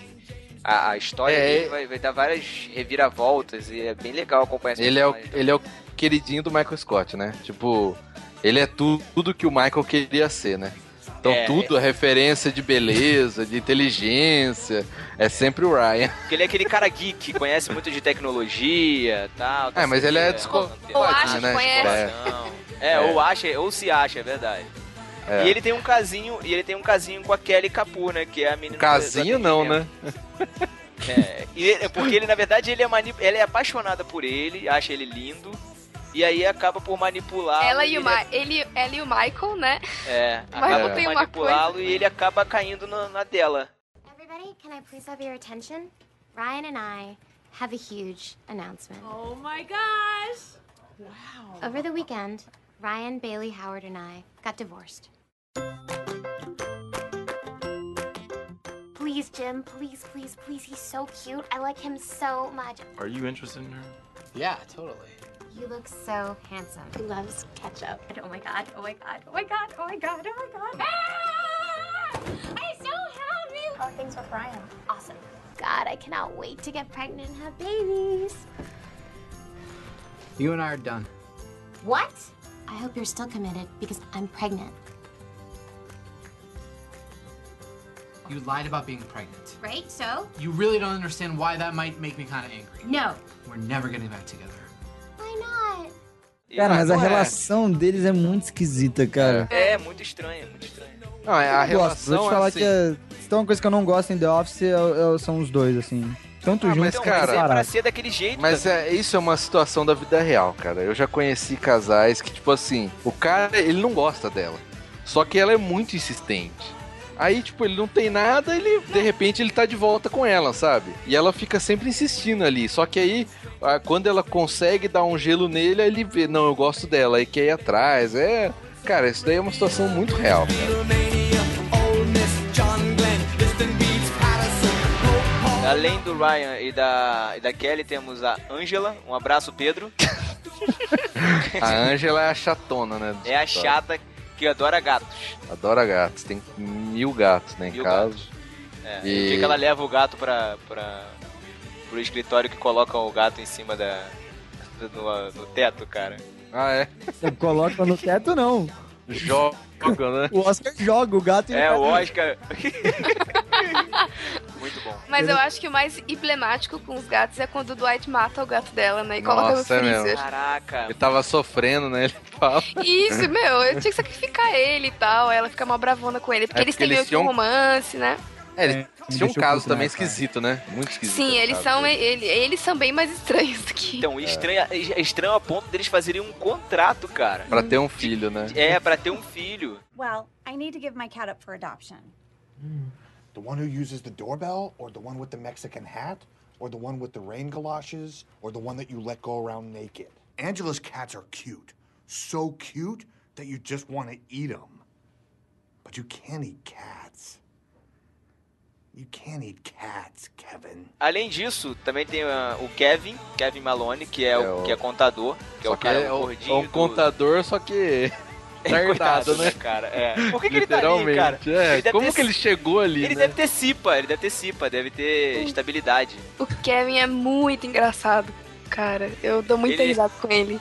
A, a história É, dele vai, vai dar várias reviravoltas e é bem legal acompanhar esse Ele é, o, ele é o queridinho do Michael Scott, né? Tipo, ele é tu, tudo que o Michael queria ser, né? Então É, tudo, é referência de beleza, de inteligência, é sempre o Ryan. Porque ele é aquele cara geek, conhece muito de tecnologia tal. tá É, mas ele é descolado, Ou acha que né? conhece. É, É. ou acha, ou se acha, é verdade. É. E ele tem um casinho, e ele tem um casinho com a Kelly Kapoor, né? Que é a menina. Casinho não, né? É, e ele- porque ele, na verdade, ele é, mani ela é apaixonada por ele, acha ele lindo, e aí acaba por manipular. Ela e, o Ma ele, ela e o Michael, né? É, Mas acaba não por manipulá-lo e ele acaba caindo na, na dela. Everybody, can I please have your attention? Ryan and I have a huge announcement. Oh my gosh! Wow. Over the weekend, Ryan, Bailey, Howard, and I got divorced. Please, Jim, please, please, please. He's so cute. I like him so much. Are you interested in her? Yeah, totally. You look so handsome. He loves ketchup. Oh my god, oh my god, oh my god, oh my god, oh my god. Ah! I'm so happy. How are things with Ryan? Awesome. God, I cannot wait to get pregnant and have babies. You and I are done. What? I hope you're still committed because I'm pregnant. You lied about being pregnant. Right? So? You really don't understand why that might make me kind of angry. No. We're never getting back together. Why not? Cara, mas a relação deles é muito esquisita, cara. É, muito estranho, muito estranho. Não, é a Eu gosto. Vou relação te falar assim, que é, se tem uma coisa que eu não gosto em The Office é- é- são os dois, assim. Tanto Ah, juntos mas, cara, É pra ser daquele jeito. Mas é, isso é uma situação da vida real, cara. Eu já conheci casais que, tipo assim, o cara, ele não gosta dela. Só que ela é muito insistente. Aí, tipo, ele não tem nada, ele, de repente, ele tá de volta com ela, sabe? E ela fica sempre insistindo ali. Só que aí, quando ela consegue dar um gelo nele, aí ele vê, não, eu gosto dela, aí quer ir atrás. É. Cara, isso daí é uma situação muito real, cara. Além do Ryan e da, e da Kelly, temos a Angela. Um abraço, Pedro. A Angela é a chatona, né? É a chata que adora gatos. Adora gatos. Tem mil gatos, né, em Mil casa. É, E- O dia que ela leva o gato pra, pra, pro escritório que colocam o gato em cima da, do, no, no teto, cara. Ah, é? Você coloca no teto, não. Joga, né? O Oscar joga o gato e É, o Oscar. Muito bom. Mas eu acho que o mais emblemático com os gatos é quando o Dwight mata o gato dela, né? E coloca no Nossa, é mesmo. freezer. Caraca. Ele tava sofrendo, né? Ele fala. Isso, meu, eu tinha que sacrificar ele e tal. Aí ela fica uma bravona com ele. Porque É eles porque têm meio que um romance, né? É, eles me tinham um caso também esquisito, né? Muito esquisito. Sim, eles são, ele- eles são bem mais estranhos do que. Então, estranho, é estranho a ponto deles fazerem um contrato, cara. Pra ter um filho, né? É, pra ter um filho. Well, I need to give my cat up for adoption. The one who uses the doorbell, or the one with the Mexican hat, or the one with the rain galoshes, or the one that you let go around naked? Angela's cats are cute. So cute that you just want to eat them. But you can't eat cats. You can't eat cats, Kevin. Além disso, também tem ah, o Kevin, Kevin Malone, que é, É o, o- que é contador, que é Só o cara é o, gordinho. é um do- contador, só que. É, coitado, Tardado, né? cara? É. Por que, que ele tá ali, cara? É, Ele como ter- que ele chegou ali, Ele né? deve ter cipa, ele deve ter cipa, deve ter estabilidade. O Kevin é muito engraçado, cara. Eu dou muita Ele- risada com ele.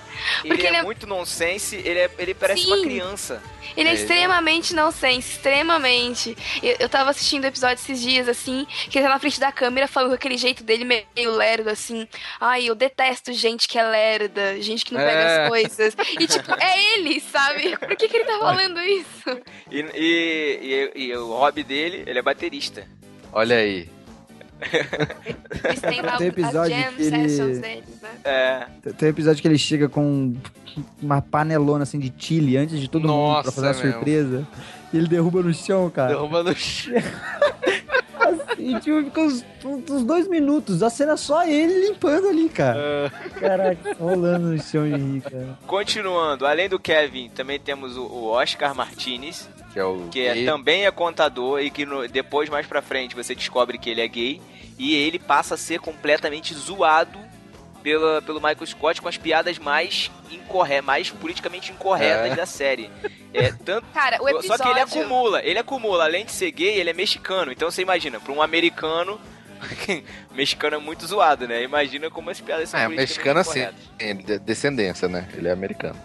Ele Porque é, ele é- muito nonsense, ele, é, ele parece uma Sim. criança. Ele é É, ele- extremamente nonsense, extremamente. Eu, eu tava assistindo o episódio esses dias, assim, que ele tá na frente da câmera falando com aquele jeito dele meio lerdo, assim. Ai, eu detesto gente que é lerda, gente que não pega É. as coisas. E, tipo, é ele, sabe? Por que, que ele tá falando isso? E, e, e- e o hobby dele, ele é baterista. Olha aí. Eles têm lá Tem as episódio jam que ele- sessions deles, né? É. Tem- Tem um episódio que ele chega com uma panelona assim de chile antes de todo mundo pra Nossa, fazer uma mesmo. surpresa. E ele derruba no chão, cara. Derruba no chão. E tipo, fica uns, uns dois minutos. A cena só ele limpando ali, cara. É. Caraca, rolando no chão de rir, cara. Continuando, além do Kevin, também temos o, Oscar Martinez, Que é o. que é- também é contador e que no- depois, mais pra frente, você descobre que ele é gay. E ele passa a ser completamente zoado pela, pelo Michael Scott com as piadas mais incorretas, mais politicamente incorretas É. da série. É, tanto, Cara, o Só que ele episódio- acumula, ele acumula, além de ser gay, ele é mexicano. Então você imagina, pra um americano, mexicano é muito zoado, né? Imagina como as piadas são É, mexicano assim. de- descendência, né? Ele é americano.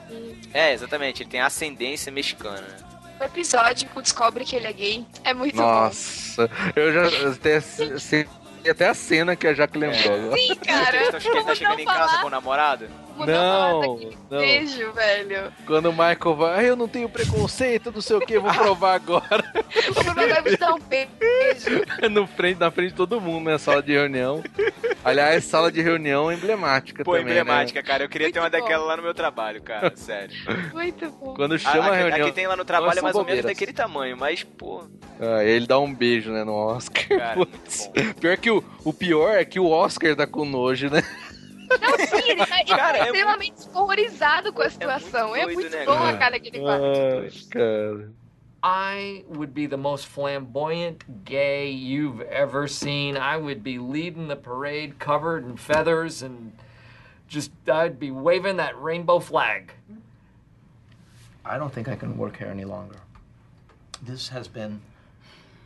É, exatamente, ele tem ascendência mexicana. né? O episódio que descobre que ele é gay é muito bom. Nossa, eu já eu até, sei até a cena que a Jaque lembrou. agora. Sim, cara. Eles estão ele tá chegando em casa com o namorado? Não, não. Beijo, velho. Quando o Michael vai, "Ah, eu não tenho preconceito, não sei o que, vou provar agora. O Bruno vai me dar um beijo. no frente, na frente de todo mundo, na sala de reunião. Aliás, sala de reunião emblemática Pô, também, emblemática, né? cara. Eu queria ter uma Muito bom. daquela lá no meu trabalho, cara. Sério. Muito bom. Quando chama a, a a, reunião... a que tem lá no trabalho é mais ou menos daquele tamanho, mas, pô. Ah, ele dá um beijo, né, no Oscar. Cara, muito Putz. Pior que o, o pior é que o Oscar tá com nojo, né? Não, sim, ele tá Cara, é extremamente horrorizado com a situação. É muito, doido, né, bom a cara que ele faz. Ah, cara. I would be the most flamboyant gay you've ever seen. I would be leading the parade covered in feathers and just, I'd be waving that rainbow flag. I don't think I can work here any longer. This has been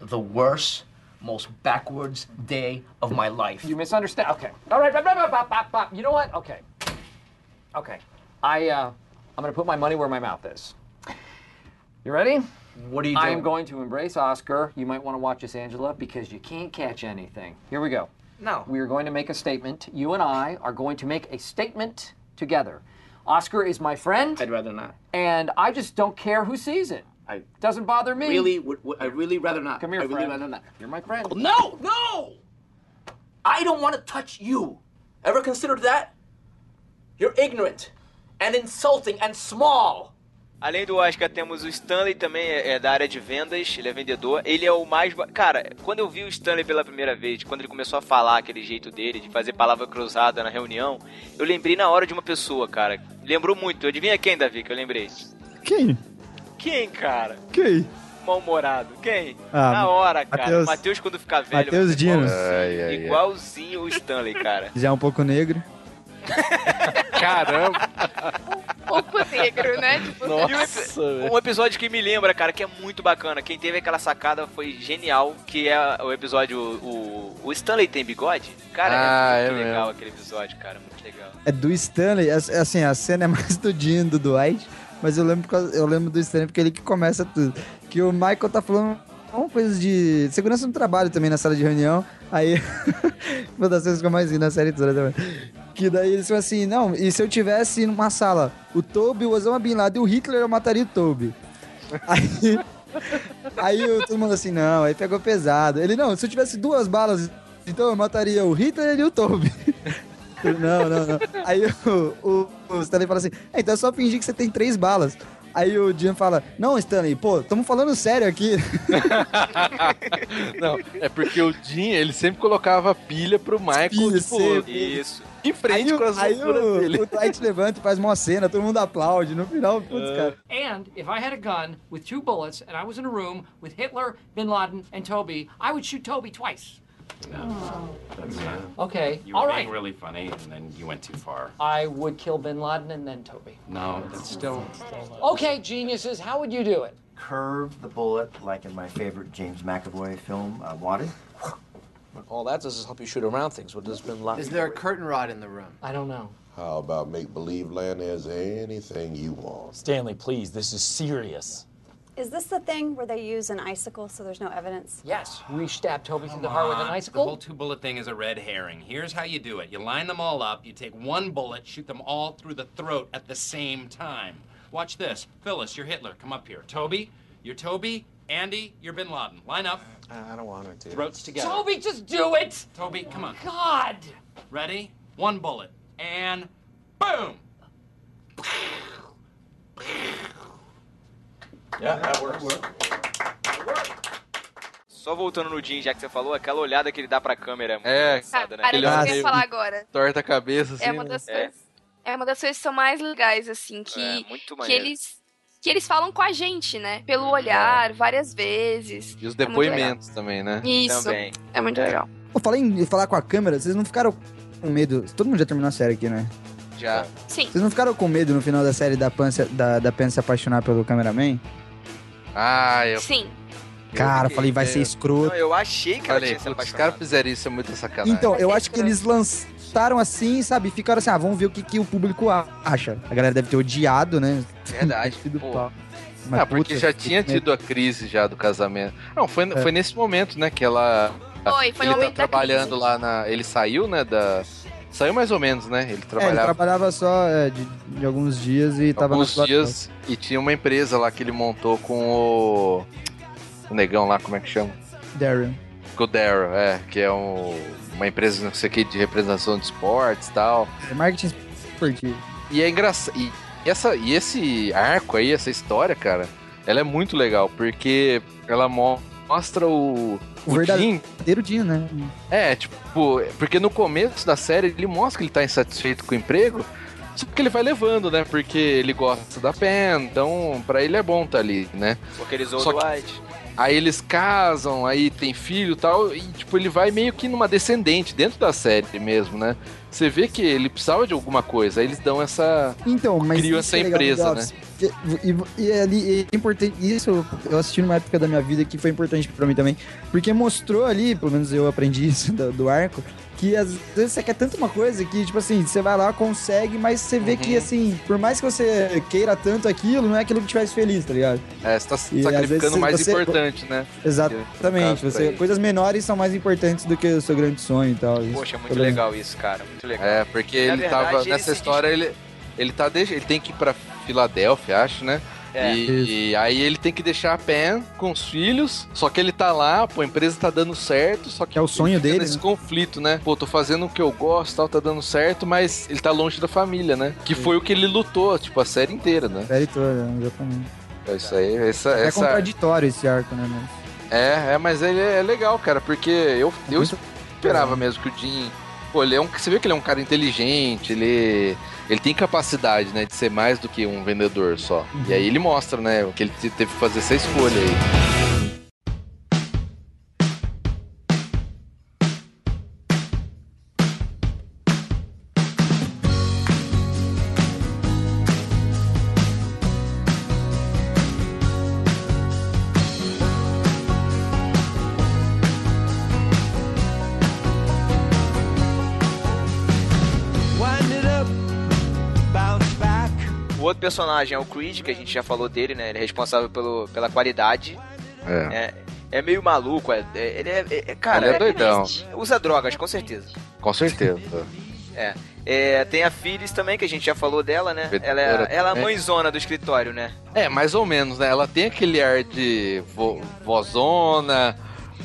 the worst, most backwards day of my life. You misunderstand. Okay. All right. blah, blah, blah, blah, blah, blah. You know what? Okay. Okay. I uh, I'm gonna put my money where my mouth is. You ready? What are you doing? I am going to embrace Oscar. You might want to watch this, Angela, because you can't catch anything. Here we go. No. We are going to make a statement. You and I are going to make a statement together. Oscar is my friend. I'd rather not. And I just don't care who sees it. I Doesn't bother me. really, would, would, I really rather not. Come here, I really friend. rather not. You're my friend. No, no! I don't want to touch you. Ever considered that? You're ignorant and insulting and small. Além do Oscar, temos o Stanley também, é é da área de vendas, ele é vendedor. Ele é o mais. Cara, quando eu vi o Stanley pela primeira vez, quando ele começou a falar aquele jeito dele, de fazer palavra cruzada na reunião, eu lembrei na hora de uma pessoa, cara. Lembrou muito. Adivinha quem, Davi, que eu lembrei? Quem? Quem, cara? Quem? Mal-humorado. Quem? Ah, na hora, cara. Mateus- Matheus, quando ficar velho. Mateus Dino. igualzinho- Ai, ai, ai. Igualzinho o Stanley, cara. Já é um pouco negro. Caramba! Pouco negro, né? Tipo, E um, um episódio que me lembra, cara, que é muito bacana. Quem teve aquela sacada foi genial, que é o episódio. O, o Stanley tem bigode? Cara, Ah, é é muito legal mesmo. aquele episódio, cara. Muito legal. É do Stanley. é- é Assim, a cena é mais do Dean do Dwight. Mas eu lembro, eu lembro do Stanley porque ele que começa tudo. Que o Michael tá falando uma coisa de segurança no trabalho também na sala de reunião. Aí, uma das coisas que eu mais vi na série toda também. Que daí eles falam assim, não, e se eu tivesse numa sala, o Toby, o Osama Bin Laden e o Hitler, eu mataria o Toby. Aí, aí todo mundo assim, não, aí pegou pesado. Ele, não, se eu tivesse duas balas, então eu mataria o Hitler e o Toby. Não, não, não. Aí o, o, o Stanley fala assim: é, então é só fingir que você tem três balas. Aí o Jim fala: Não, Stanley, pô, estamos falando sério aqui. Não, é porque o Jim, ele sempre colocava pilha pro Michael, Pilha, tipo, sempre. Isso. em frente aí com as aí o, dele. o Dwight levanta e faz uma cena, todo mundo aplaude. No final, putz, cara. And if I had a gun with two bullets and I was in a room with Hitler, Bin Laden, and Toby, I would shoot Toby twice. That's, uh, Okay, you were all being right. really funny, and then you went too far. I would kill Bin Laden and then Toby. No, that's still. Okay, geniuses, how would you do it? Curve the bullet like in my favorite James McAvoy film, uh, Wanted. But all that does is help you shoot around things. What has been Is there a curtain rod in the room? I don't know. How about make believe land there's anything you want? Stanley, please, this is serious. Is this the thing where they use an icicle so there's no evidence? Yes, we stabbed Toby through the heart with an icicle. The whole two bullet thing is a red herring. Here's how you do it you line them all up, you take one bullet, shoot them all through the throat at the same time. Watch this. Phyllis, you're Hitler. Come up here. Toby, you're Toby. Andy, you're Bin Laden. Line up. I don't want to. do Throats together. Toby, just do it! Toby, come on. God! Ready? One bullet. And boom! Yeah, that works. Só voltando no Jim, já que você falou, aquela olhada que ele dá pra câmera é muito É, engraçada, né? Cara, Ele eu ia falar agora. Torta a cabeça, assim. É uma né? das É. coisas. É uma das coisas que são mais legais, assim, que, É, muito que eles. Que eles falam com a gente, né? Pelo olhar, várias vezes. E os É depoimentos também, né? Isso. Também. É muito legal. Eu falei em falar com a câmera, vocês não ficaram com medo. Todo mundo já terminou a série aqui, né? Já. Sim. Vocês não ficaram com medo no final da série da Pan se, da, da Pan se apaixonar pelo cameraman? Ah, eu Sim. Cara, eu falei, vai ser Não, escroto. eu achei que ela falei, tinha se os caras fizeram isso, é muita sacanagem. Então, eu acho que eles lançaram assim, sabe? Ficaram assim, ah, vamos ver o que, que o público acha. A galera deve ter odiado, né? Verdade, pô. pau. Mas, ah, porque puta, já tinha tido a crise já do casamento. Não, foi, É. foi nesse momento, né, que ela... Foi, foi ele o momento tá da trabalhando crise. lá na... Ele saiu, né, da... Saiu mais ou menos, né? Ele É, ele trabalhava trabalhava só é, de, de alguns dias e tava alguns na dias e tinha uma empresa lá que ele montou com o... O negão lá, como é que chama? Darren. Com o Daryl, é, que é um, uma empresa, não sei o que, de representação de esportes e tal. É Marketing esportivo. E é engraçado. E, essa, e esse arco aí, essa história, cara, ela é muito legal, porque ela mo- mostra o. O O Jim. verdadeiro Dinho, né? É, tipo, porque no começo da série ele mostra que ele tá insatisfeito com o emprego, só que ele vai levando, né? Porque ele gosta da Pen, então pra ele é bom tá ali, né? Porque eles usam Só o que- Dwight. Aí eles casam, aí tem filho e tal, e tipo, ele vai meio que numa descendente, dentro da série mesmo, né? você vê que ele precisava de alguma coisa. Aí eles dão essa. Então, mas Criam essa é legal empresa, né? E, e, ali é importante. Isso eu assisti numa época da minha vida que foi importante pra mim também. Porque mostrou ali, pelo menos eu aprendi isso do, do arco, que às vezes você quer tanto uma coisa que, tipo assim, você vai lá, consegue, mas você vê Uhum. que, assim, por mais que você queira tanto aquilo, não é aquilo que te faz feliz, tá ligado? É, você tá E, sacrificando vezes, o mais você- importante, né? Exatamente. Você, ele. coisas menores são mais importantes do que o seu grande sonho e tal. Isso, Poxa, muito pelo menos. legal isso, cara. Muito legal. É, porque Na ele verdade, tava nessa história, ele ele tá ele tem que ir pra Filadélfia, acho, né? É. E, aí ele tem que deixar a Pen com os filhos, só que ele tá lá, pô, a empresa tá dando certo, só que É o sonho ele fica dele, nesse né? conflito, né? Pô, tô fazendo o que eu gosto, tal, tá dando certo, mas ele tá longe da família, né? Que foi o que ele lutou, tipo, a série inteira, né? Série toda, exatamente. É Isso aí, essa, É essa... contraditório esse arco, né, mano? É, é, mas ele é legal, cara, porque eu, eu esperava mesmo que o Jim. Pô, ele é um. Você vê que ele é um cara inteligente, ele. Ele tem capacidade, né, de ser mais do que um vendedor só. E aí ele mostra, né, que ele te- teve que fazer essa escolha aí. Personagem é o Creed, que a gente já falou dele, né? Ele é responsável pelo, pela qualidade. É. É, é meio maluco, é, é- ele é, é- cara, Ele é doidão. usa drogas, com certeza. Com certeza. É. É, tem a Phyllis também, que a gente já falou dela, né? Ela é, ela é a mãezona do escritório, né? É, mais ou menos, né? Ela tem aquele ar de vo, vozona,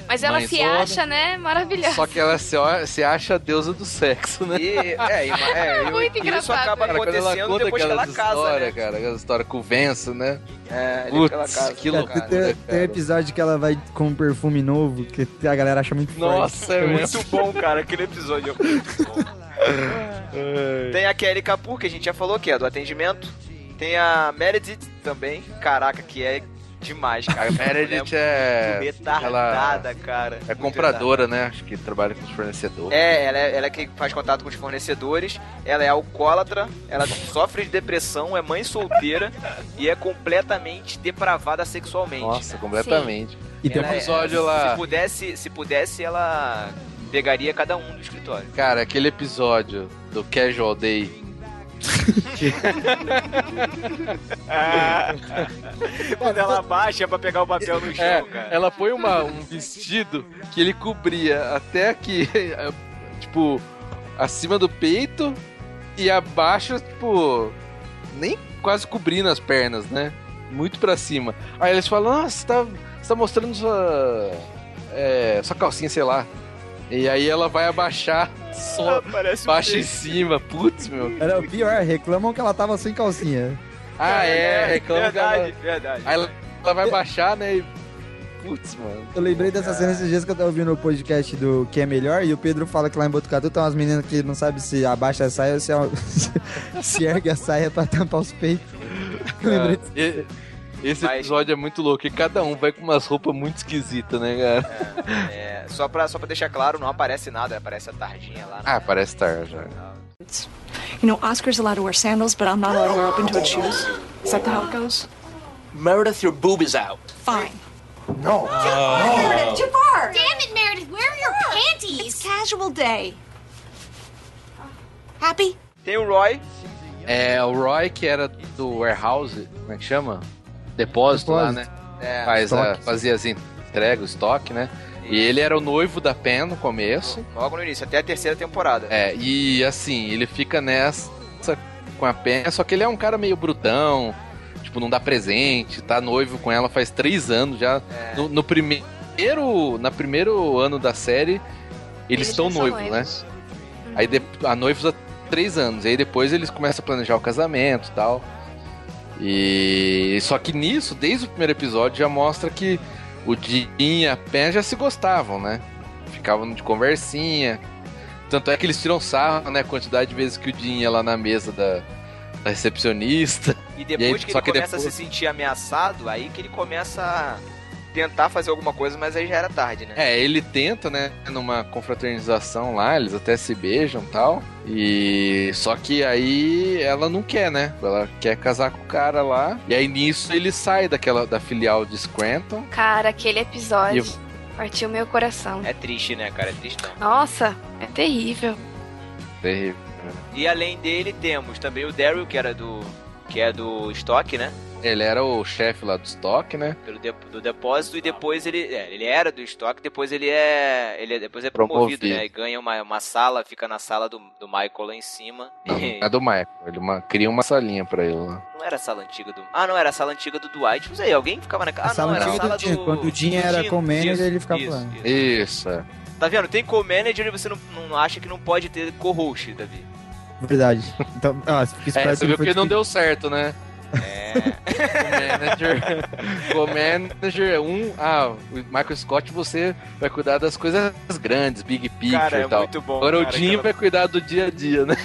Mas ela se acha, né, maravilhosa. só que ela se, se acha a deusa do sexo, né? E, é, é, Muito e isso engraçado. acaba Cara, quando ela acontecendo conta depois que ela casa, histórias, né? cara, aquela história com o Venço, né? É, Putz, casa. que Cara, loucura, tem, tem cara. um episódio que ela vai com um perfume novo, que a galera acha muito forte. Nossa, é mesmo. Muito bom, cara, aquele episódio. é muito bom. Tem a Kelly Kapoor, que a gente já falou, que é do atendimento. Tem a Meredith também. Caraca, que é demais, cara. A Meredith é. Retardada, cara. É Muito compradora, né? Acho que trabalha com os fornecedores. É, ela é, ela é que faz contato com os fornecedores. Ela é alcoólatra, ela sofre de depressão, é mãe solteira e é completamente depravada sexualmente. Nossa, completamente. E tem um Ela é- episódio lá. Se pudesse, se pudesse, ela pegaria cada um do escritório. Cara, aquele episódio do Casual Day. Quando ela baixa pra pegar o papel no chão, É, cara. ela põe uma, um vestido que ele cobria até aqui, tipo, acima do peito e abaixo, tipo, nem quase cobrindo as pernas, né? Muito pra cima. Aí eles falam, nossa, você tá, você tá mostrando sua, é, sua calcinha, sei lá. E aí ela vai abaixar só, um baixa em peixe. cima. Putz, meu. Era o pior, reclamam que ela tava sem calcinha. Ah, é, reclama que ela... Verdade, verdade. Aí ela, ela vai baixar, né? E... Putz, mano. Eu lembrei dessa cena esses dias que eu tava ouvindo o podcast do Que é Melhor e o Pedro fala que lá em Botucatu tem umas meninas que não sabem se abaixa a saia ou se, se ergue a saia pra tampar os peitos. Eu lembrei Cara, Esse episódio é muito louco e cada um vai com umas roupas muito esquisitas, né, cara? É, só, pra, só pra deixar claro, não aparece nada, aparece a tardinha lá. né? Ah, parece estar já. You know, Oscar's allowed to wear sandals, but I'm not allowed to wear open-toed shoes. Is that how it goes? Meredith, your boob is out. Fine. No. Meredith, Jafar! Damn it, Meredith, where are your panties? It's casual day. Happy? Tem o Roy. É, o Roy, que era do warehouse, como é que chama? Depósito, lá, né? É, Faz a, fazia as entregas, o estoque, né? E ele era o noivo da Pen no começo. Logo no início, até a terceira temporada. É, e assim, ele fica nessa com a Pen, só que ele é um cara meio brutão, tipo, não dá presente, tá noivo com ela faz três anos já. É. No, no primeiro, na primeiro ano da série, eles, estão noivos, né? Aí de, a noivos há três anos, e aí depois eles começam a planejar o casamento e tal. E só que nisso, desde o primeiro episódio, já mostra que o Jim e a Pen já se gostavam, né? Ficavam de conversinha. Tanto é que eles tiram sarro, né? A quantidade de vezes que o Jim ia lá na mesa da, da recepcionista. E depois aí- que ele começa depois- a se sentir ameaçado, aí que ele começa a tentar fazer alguma coisa, mas aí já era tarde, né? É, ele tenta, né, numa confraternização lá, eles até se beijam e tal. E só que aí ela não quer, né? Ela quer casar com o cara lá. E aí nisso ele sai daquela da filial de Scranton. Cara, aquele episódio E- partiu meu coração. É triste, né, cara? É tristão. Nossa, é terrível. Terrível. E além dele, temos também o Daryl, que era do. que é do estoque, né? Ele era o chefe lá do estoque, né? Pelo dep- do depósito, e depois ele. é, ele era do estoque, depois ele é. Ele é- depois é promovido, Promovido. né? E ganha uma, uma sala, fica na sala do, do Michael lá em cima. É do Michael. Ele uma- cria uma salinha pra ele lá. Não era a sala antiga do. Ah, não, era a sala antiga do Dwight. Não sei, alguém ficava na casa. A Ah, sala não, era a antiga sala do do. Quando o Jim era Jim, co-manager, isso, ele ficava isso, lá. Isso, é. Tá vendo? Tem co-manager e você não, não acha que não pode ter co-host, Davi. Verdade. Então, ah, fica É, você viu depois que não deu certo, né? É. Co-manager. Co-manager, um. Ah, o Michael Scott, você vai cuidar das coisas grandes, big picture Cara, é e tal. muito bom, Agora cara, o Jim vai cuidar do dia a dia, né?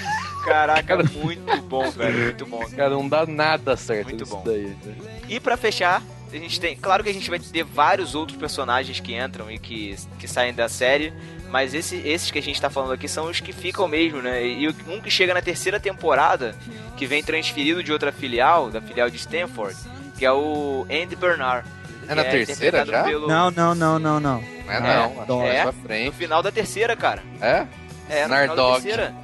Caraca, muito bom, velho. Muito bom. Cara, não dá nada certo Muito bom. daí. né? E pra fechar, a gente tem. Claro que a gente vai ter vários outros personagens que entram e que, que saem da série. Mas esse- esses que a gente tá falando aqui são os que ficam mesmo, né? E o- um que chega na terceira temporada, que vem transferido de outra filial, da filial de Stanford, que é o Andy Bernard. É na que terceira interpretado já? Pelo... Não, não, não, não, não. Não é não, acho que Dog. é É, pra frente. no final da terceira, cara. É? É, no final da terceira.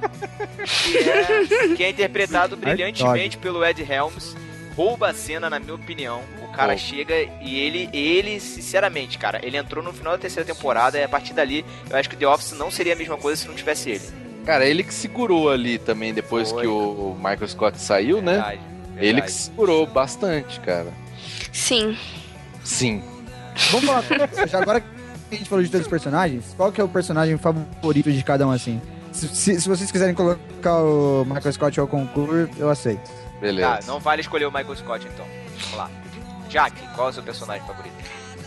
Que é, que é interpretado brilhantemente pelo Ed Helms. Rouba a cena, na minha opinião. O cara Rouba. chega e ele, ele, sinceramente, cara, ele entrou no final da terceira temporada e a partir dali, eu acho que The Office não seria a mesma coisa se não tivesse ele. Cara, ele que segurou ali também depois Foi. que o Michael Scott saiu, né? Verdade, Ele verdade. que segurou bastante, cara. Sim. Sim. Vamos falar. já agora que a gente falou de todos os personagens, qual que é o personagem favorito de cada um assim? Se, se- se vocês quiserem colocar o Michael Scott ao concurso, eu aceito. Beleza. Tá, não vale escolher o Michael Scott então. Vamos lá. Jack, qual é o seu personagem favorito?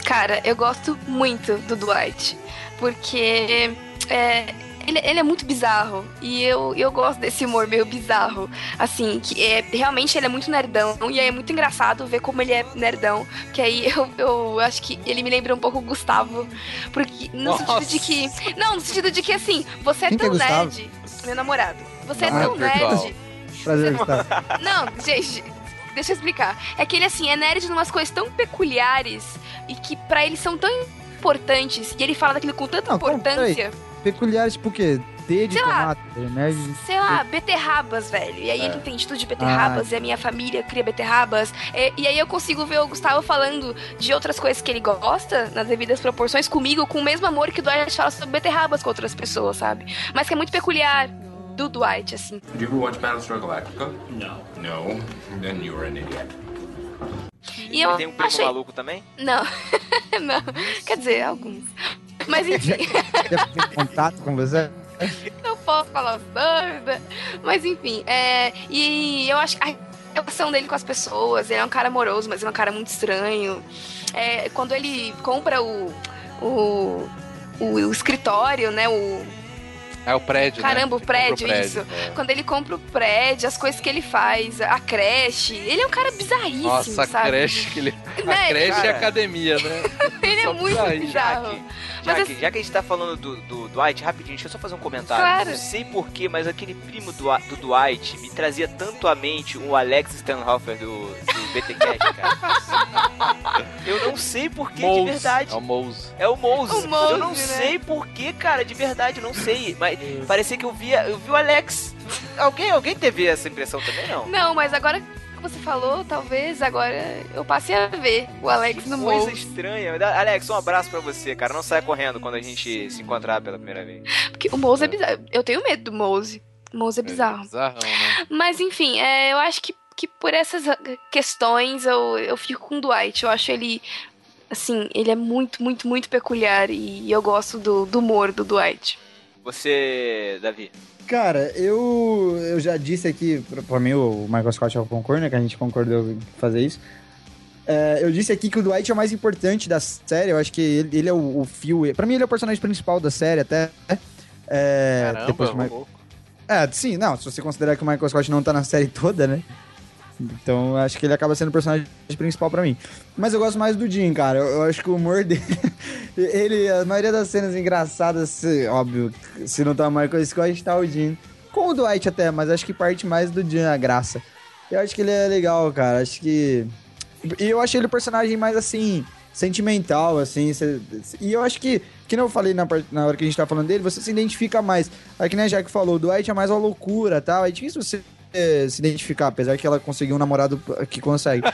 Cara, eu gosto muito do Dwight. Porque é, ele, ele é muito bizarro. E eu, eu gosto desse humor meio bizarro. Assim, que é, realmente ele é muito nerdão. E aí é muito engraçado ver como ele é nerdão. Que aí eu, eu acho que ele me lembra um pouco o Gustavo. Porque, no Nossa. sentido de que. Não, no sentido de que assim, você é Quem é tão Gustavo? nerd. Meu namorado. Você é Ah, tão virtual. nerd. Prazer, Gustavo. Não, gente, deixa eu explicar. É que ele, assim, é nerd em umas coisas tão peculiares e que pra ele são tão importantes e ele fala daquilo com tanta Não, importância. Peculiares, tipo o quê? D de Sei lá. tomate, nerd. Sei lá, beterrabas, velho. E aí É. ele entende tudo de beterrabas, Ah. e a minha família cria beterrabas. E, e aí eu consigo ver o Gustavo falando de outras coisas que ele gosta, nas devidas proporções, comigo, com o mesmo amor que o Dwight fala sobre beterrabas com outras pessoas, sabe? Mas que é muito peculiar do Dwight, assim. Did you ever watch Battlestar Galactica? No. No? Then you were an idiot. E eu Tem um primo achei... maluco também? Não, não. Quer dizer, alguns. Mas enfim. Contato com você? não posso falar os nomes, né? Mas enfim, é, e eu acho que a relação dele com as pessoas, ele é um cara amoroso, mas é um cara muito estranho. É, quando ele compra o, o, o, o escritório, né? O, É o prédio, né? caramba, o Ele compra prédio, isso. é. Quando ele compra o prédio, as coisas que ele faz, a creche, ele é um cara bizarríssimo, Nossa, a sabe? creche que ele. Né, A creche e cara? a academia, né? Ele é muito ir. bizarro. Mas Jack, já que a gente tá falando do, do Dwight, rapidinho, deixa eu só fazer um comentário. Claro. Não sei porquê, mas aquele primo do, do Dwight me trazia tanto à mente o Alex Stanhofer do, do BTCast, cara. eu não sei porquê, de Mouse. verdade. É o Mouse. É o Mouse. O Mouse, eu não né? sei porquê, cara, de verdade, não sei. Mas parecia que eu via, eu vi o Alex. Alguém, alguém teve essa impressão também, não? Não, mas agora que você falou, talvez agora eu passei a ver o Alex no Coisa estranha. Alex, um abraço pra você, cara. Não saia correndo quando a gente se encontrar pela primeira vez. Porque o Mouse é bizarro. Eu tenho medo do Mouse. O Mouse é bizarro. Bizarrão, né? Mas enfim, é, eu acho que, que por essas questões eu, eu fico com o Dwight. Eu acho ele. Assim, ele é muito, muito, muito peculiar e eu gosto do, do humor do Dwight. Você, Davi. Cara, eu, eu já disse aqui, pra, pra mim o Michael Scott é o concurso, né? Que a gente concordou em fazer isso. É, eu disse aqui que o Dwight é o mais importante da série. Eu acho que ele, ele é o, o fio. Pra mim, ele é o personagem principal da série, até. É, Caramba, depois de louco. É, sim, não. Se você considerar que o Michael Scott não tá na série toda, né? Então acho que ele acaba sendo o personagem principal pra mim. Mas eu gosto mais do Jim, cara. Eu, eu acho que o humor dele. ele, a maioria das cenas engraçadas, óbvio, se não tá o Michael Scott, tá o Jim. Com o Dwight até, mas acho que parte mais do Jim a graça. Eu acho que ele é legal, cara. Acho que. E eu achei ele o personagem mais assim. Sentimental, assim. E eu acho que, que não eu falei na, na hora que a gente tá falando dele, você se identifica mais. Aí que nem a Jack falou, o Dwight é mais uma loucura tal. É difícil você eh, se identificar, apesar que ela conseguiu um namorado que consegue.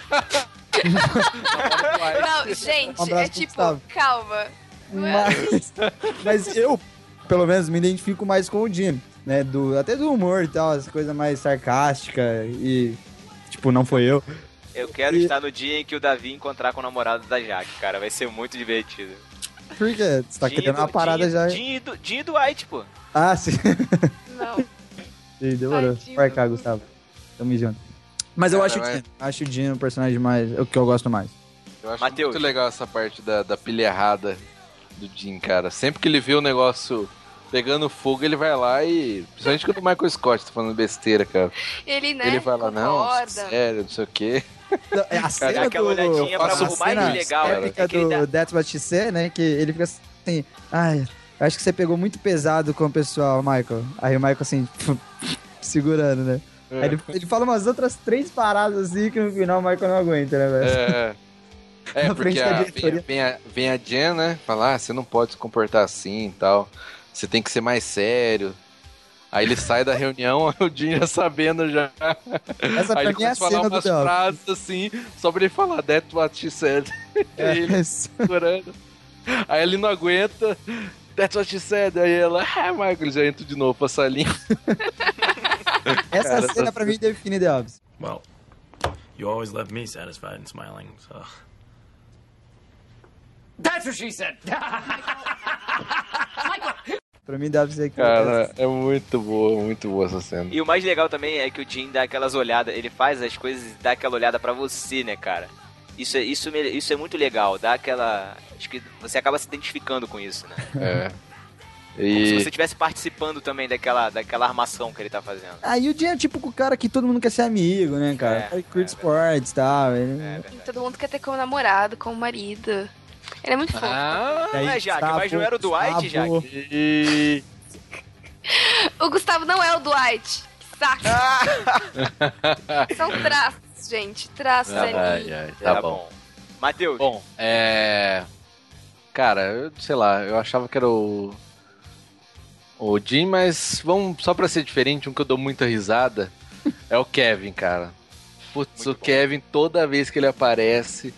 Não, gente, Um é tipo, Gustavo. calma. Não é. Mas, mas eu, pelo menos, me identifico mais com o Jim, né? Do, até do humor e tal, essa coisa mais sarcástica e. Tipo, não foi eu. Eu quero estar no dia em que o Davi encontrar com o namorado da Jaque, cara. Vai ser muito divertido. Por quê? Você tá querendo do- uma parada Jim- já. Jim do, Jim do White, pô. Ah, sim. Não. Sim, demorou. Vai cá, Gustavo. Tamo junto. Mas eu Cara, acho o mas- Jim. Acho o Jim o personagem mais. o que eu gosto mais. Eu acho muito legal essa parte da, da pilha errada do Jim, cara. Sempre que ele vê o negócio pegando fogo, ele vai lá e. Principalmente quando o Michael Scott tá falando besteira, cara. Ele, né, ele vai lá, não, sério, não sei o quê. É a cena aquela do, olhadinha pra o mais legal, é do That's What She Said, né? Que ele fica assim, ai, acho que você pegou muito pesado com o pessoal, Michael. Aí o Michael assim, segurando, né? É. Aí ele, ele fala umas outras três paradas assim que no final o Michael não aguenta, né, velho? É. É, Na frente porque a, vem, vem a, vem a Jen, né? Falar, ah, você não pode se comportar assim e tal. Você tem que ser mais sério. Aí ele sai da reunião, o Jim já sabendo já. Essa Aí ele é começa a falar umas frases assim, só pra ele falar, that's what she said. É, ele segurando. Aí ele não aguenta, that's what she said. Aí ela, ah, Michael, já entra de novo pra salinha. Essa Cara, cena essa- pra mim define The Office. Well, you always left me satisfied and smiling, so. That's what she said. Pra mim Office é que Cara, é muito boa, muito boa essa cena. E o mais legal também é que o Jim dá aquelas olhadas, ele faz as coisas e dá aquela olhada pra você, né, cara? Isso é, isso, isso é muito legal, dá aquela. Acho que você acaba se identificando com isso, né? É. Como se E você estivesse participando também daquela, daquela armação que ele tá fazendo. Aí o Jim é tipo o cara que todo mundo quer ser amigo, né, cara? É, cara que curte esportes e tal. ele- E todo mundo quer ter como namorado, como marido. Ele é muito fofo. Ah, Aí, é, Jaque, Gustavo, mas não era o Dwight. Jaque? E... O Gustavo não é o Dwight. Saco. São traços, gente. Traços Ai, ali. ai, tá, Tá bom. bom. Matheus. Bom, é. Cara, eu sei lá, eu achava que era o. O Jim, mas vamos só pra ser diferente, um que eu dou muita risada é o Kevin, cara. Putz, o Kevin, toda vez que ele aparece,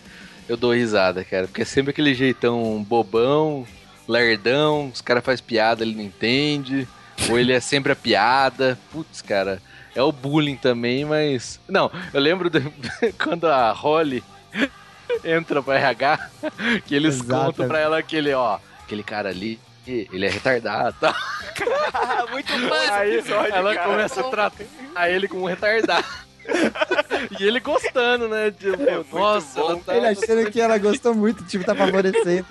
eu dou risada, cara. Porque é sempre aquele jeitão bobão, lerdão, os caras fazem piada, ele não entende. Ou ele é sempre a piada. Putz, cara. É o bullying também, mas. Não, eu lembro do- quando a Holly entra pra RH, que eles Exatamente. contam pra ela aquele, ó, aquele cara ali, ele é retardado, tá? Muito bom Aí episódio, ela cara. começa a tratar ele como um retardado. e ele gostando, né? Tipo, nossa, ela tá... Ele achando que ela gostou muito, tipo, tá favorecendo.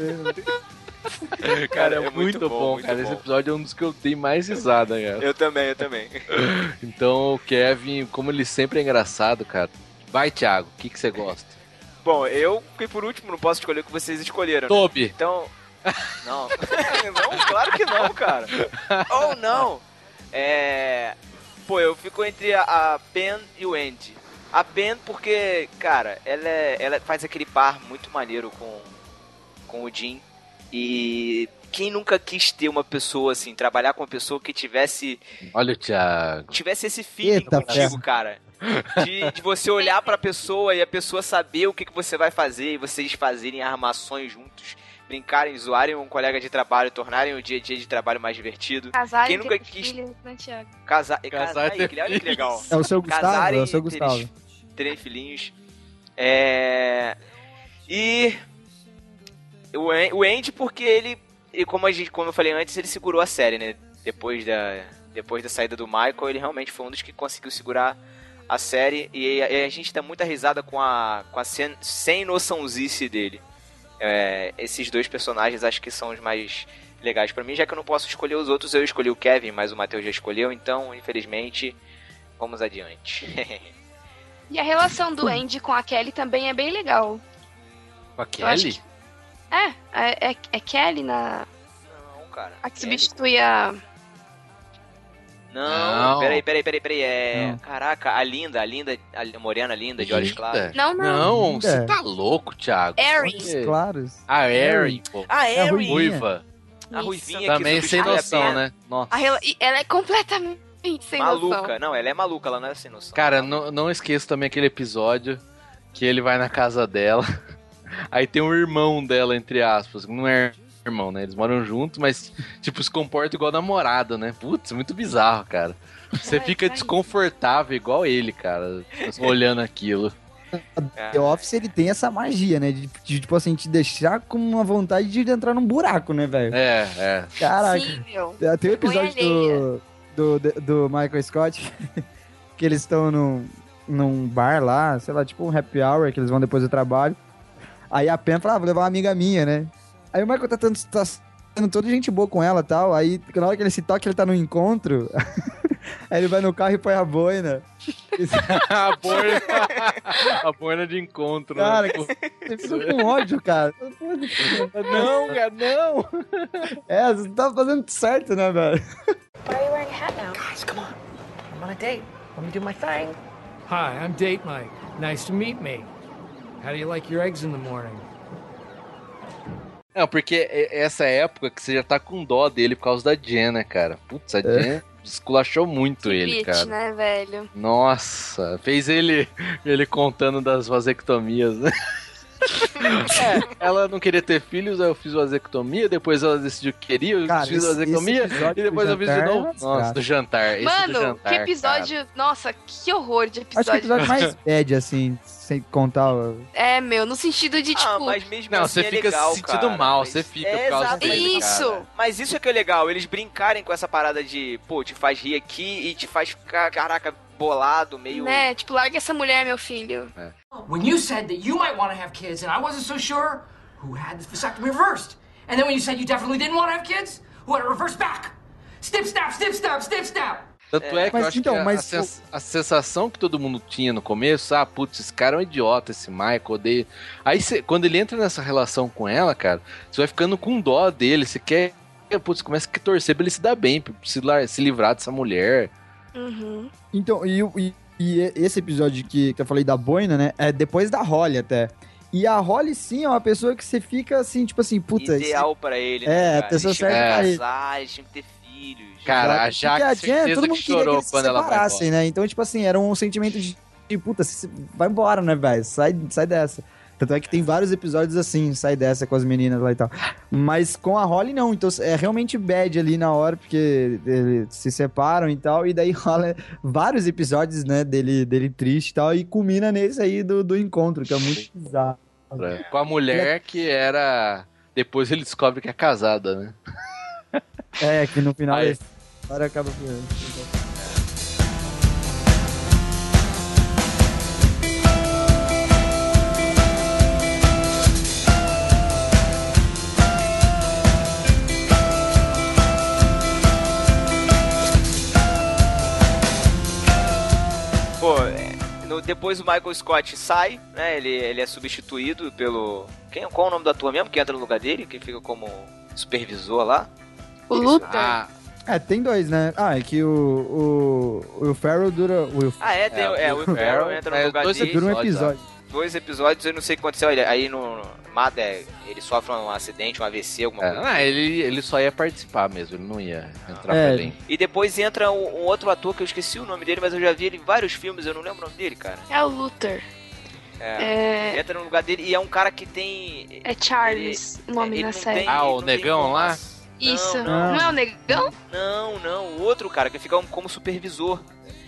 Cara, é, É muito, muito bom, bom, muito cara. bom. Esse episódio é um dos que eu dei mais risada, cara. Eu também, eu também. Então, o Kevin, como ele sempre é engraçado, cara. Vai, Thiago, o que, que você gosta? Bom, eu fui por último, não posso escolher o que vocês escolheram. né? Toby. Então. Não. não, claro que não, cara. Ou não. É. Pô, eu fico entre a, a Pen e o Andy. A Pen porque, cara, ela, é- ela faz aquele par muito maneiro com, com o Jim. E quem nunca quis ter uma pessoa assim, trabalhar com uma pessoa que tivesse Olha o Thiago. tivesse esse feeling Eita, contigo, ferro. cara. De, de você olhar pra pessoa e a pessoa saber o que, que você vai fazer e vocês fazerem armações juntos, brincarem, zoarem um colega de trabalho, tornarem o dia a dia de trabalho mais divertido. Casar Quem e nunca ter quis filhos, né, casar, Casar casar, e ter aí, olha que legal. É o seu Gustavo, Casarem é o seu Gustavo. terem- Terem filhinhos. É. E. O, o Andy, porque ele. E como, a gente, como eu falei antes, ele segurou a série, né? Depois da, depois da saída do Michael, ele realmente foi um dos que conseguiu segurar a série. E a, e a gente dá muita risada com a, com a sem, sem noçãozice dele. É, esses dois personagens acho que são os mais legais pra mim, já que eu não posso escolher os outros, eu escolhi o Kevin, mas o Matheus já escolheu, então, infelizmente, vamos adiante. E a relação do Andy com a Kelly também é bem legal. Com a Eu acho Kelly? É, é, é, é Kelly na. Não, cara. A que substitui a. Não, Não. peraí, peraí, peraí, peraí. É. Não. Caraca, a linda, a linda, a morena linda de olhos claros. Não, não. Não, você tá louco, Thiago. Erin. Por quê? Claros. A Erin, pô. Ah, É a Erin. ruivinha. Ruiva. A Isso. ruivinha Também que sem noção, né? Nossa. A rela... e Ela é completamente sem Maluca. noção. Não, ela é maluca, ela não é sem noção. Cara, não, não esqueço também aquele episódio que ele vai na casa dela. Aí tem um irmão dela, entre aspas. que Não é irmão, né? Eles moram juntos, mas, tipo, se comporta igual namorado, né? Putz, muito bizarro, cara. Você fica desconfortável igual ele, cara, olhando aquilo. The Office, ele tem essa magia, né? De, de, tipo assim, te deixar com uma vontade de entrar num buraco, né, velho? É, é. Caraca. Sim, meu. Tem um episódio do, do, do Michael Scott que eles estão num, num bar lá, sei lá, tipo um happy hour, que eles vão depois do trabalho. Aí a Pen fala, ah, vou levar uma amiga minha, né? Aí o Michael tá, tendo, tá sendo toda gente boa com ela e tal. Aí na hora que ele se toca, ele tá no encontro. aí ele vai no carro e põe a boina. a boina. a boina de encontro, Cara, né? você fica com ódio, cara. Não, cara, não. É, você tá fazendo certo, né, velho? Why are you wearing a hat now? Guys, come on. I'm on a date. Let me do my thing. Hi, I'm Date Mike. Nice to meet me. How do you like your eggs in the morning? Não, porque é essa época que você já tá com dó dele por causa da Jen, né, cara? Putz, a Jen esculachou muito ele, Bitch, cara. né, velho? Nossa, fez ele ele contando das vasectomias, né? É, ela não queria ter filhos, aí eu fiz vasectomia, depois ela decidiu que queria, eu Cara, fiz esse- vasectomia, esse episódio e depois eu fiz de é novo. Nossa, do jantar. esse do Mano, jantar, que episódio. Nossa, que horror de Acho que o episódio. episódio mais bad, assim, sem contar o... É, meu, no sentido de, tipo. Ah, mas mesmo Não, assim você é fica legal, se sentindo cara, mal, você fica É, por causa dele, Isso. cara. Mas isso é que é legal, eles brincarem com essa parada de, pô, te faz rir aqui e te faz ficar, caraca, bolado, meio. Né? Tipo, larga essa mulher, meu filho. When you said that you might want to have kids and I wasn't so sure, who had the vasectomy reversed? And then when you said you definitely didn't want to have kids, who had it reversed back? Snip, snap, snip, snap, snip, snap. Tanto é, que Mas eu acho então, que a, mas a, sens- a sensação que todo mundo tinha no começo, ah, putz, esse cara é um idiota, esse Michael, odeio. Aí cê- quando ele entra nessa relação com ela, cara, você vai ficando com dó dele, você quer, putz, começa a torcer pra ele se dar bem, pra se, se livrar dessa mulher. Uhum. Então, e, e, e esse episódio que, que eu falei da boina, né? É depois da Holly até. E a Holly, sim, é uma pessoa que você fica assim, tipo assim, puta. ideal pra ele, É, né? a cara? pessoa Eles tinham certa que pra ele. casar, eles tinham que ter filhos. Cara, a. Jaque, a todo mundo que queria que chorou eles se quando ela vai separassem, né? Então, tipo assim, era um sentimento de, de puta, se- se- vai embora, né, velho? Sai, sai dessa. Tanto é que tem vários episódios assim, sai dessa com as meninas lá e tal. Mas com a Holly, não. Então é realmente bad ali na hora, porque eles se separam e tal. E daí rola vários episódios, né, dele, dele triste e tal. E culmina nesse aí do, do encontro, que é muito bizarro. É, Com a mulher que era. Depois ele descobre que é casada, né? É, que no final Aí. a história acaba. Depois o Michael Scott sai, né? Ele, ele é substituído pelo. Quem, qual é o nome do ator mesmo que entra no lugar dele? Que fica como supervisor lá? O Luther. Ah, É, tem dois, né? Ah, é que o. O, o Farrell dura. O Will ah, é, tem, é, o Will Ferrell entra no lugar dois dele. dura um episódio. Dois episódios, eu não sei o que aconteceu. ele- Aí no. Mata, é, ele sofre um acidente, um AVC, alguma É, coisa. ah, ele, ele só ia participar mesmo, ele não ia entrar É. pra. E depois entra um, um outro ator que eu esqueci o nome dele, mas eu já vi ele em vários filmes, eu não lembro o nome dele, cara. É o Luther. É. É- Entra no lugar dele e é um cara que tem. É Charles o nome ele na não série. tem- Ah, ele o não negão lá? Isso. Não, Não, é o negão? Não, não, o outro cara que fica como supervisor.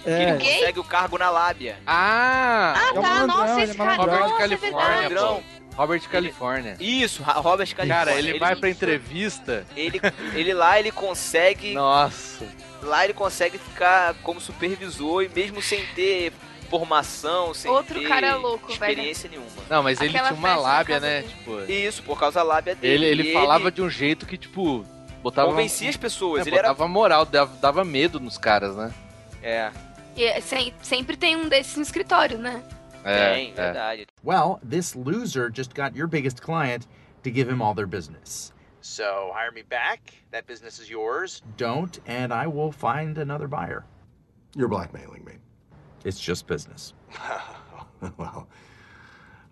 É. ele consegue o cargo na lábia. Ah! Ah, É tá. malandrão, Nossa, ele é esse cara. Robert Nossa, é Califórnia, pô. Robert Califórnia. Isso, Ra- Robert Califórnia. Cara, ele, vai pra entrevista. Ele, ele lá, ele consegue. Nossa. Lá ele consegue ficar como supervisor e mesmo sem ter formação, sem Outro ter cara louco, velho. experiência nenhuma. Não, mas ele Aquela tinha uma lábia, né? dele. Tipo, Isso, por causa da lábia dele. ele, ele falava de um jeito que, tipo, botava. Convencia as pessoas. É, ele era botava moral, dava, dava medo nos caras, né? É. E é sem- sempre tem um desses no escritório, né? É, Tem, verdade. Well, this loser just got your biggest client to give him all their business. So hire me back. That business is yours. Don't, and I will find another buyer. You're blackmailing me. It's just business. well,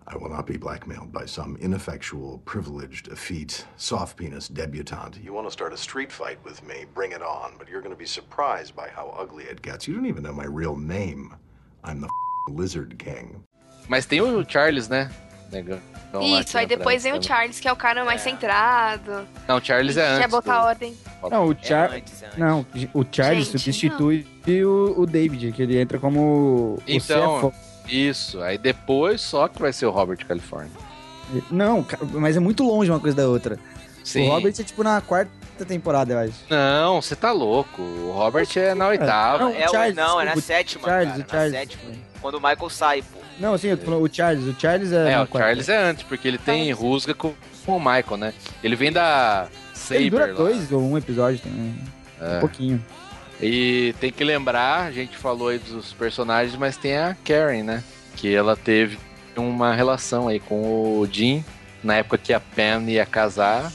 I will not be blackmailed by some ineffectual, privileged, effete, soft penis debutante. You want to start a street fight with me? Bring it on. But you're going to be surprised by how ugly it gets. You don't even know my real name. I'm the Lizard King. Mas tem o Charles, né? Negão Isso, aí depois vem o. Charles, que é o cara mais centrado. Não, o Charles é Quer antes. botar do- ordem. Não, o Char... Não, o Charles Gente, substitui o, o David, que ele entra como o Então, CFO. Isso. Aí depois só que vai ser o Robert California. Não, mas é muito longe uma coisa da outra. Sim. O Robert é tipo na quarta temporada, eu acho. Não, você tá louco. O Robert é na oitava. Não, É, o- Charles, não, é na sétima, Charles, cara. o Charles. Na sétima. Quando o Michael sai, pô. Não, assim, eu tô falando o Charles. O Charles é. É, o quarta. Charles é antes, porque ele tem rusga com, com o Michael, né? Ele vem da Saber Ele dura lá. dois ou um episódio também. É. Um pouquinho. E tem que lembrar, a gente falou aí dos personagens, mas tem a Karen, né? Que ela teve uma relação aí com o Jim, na época que a Pam ia casar.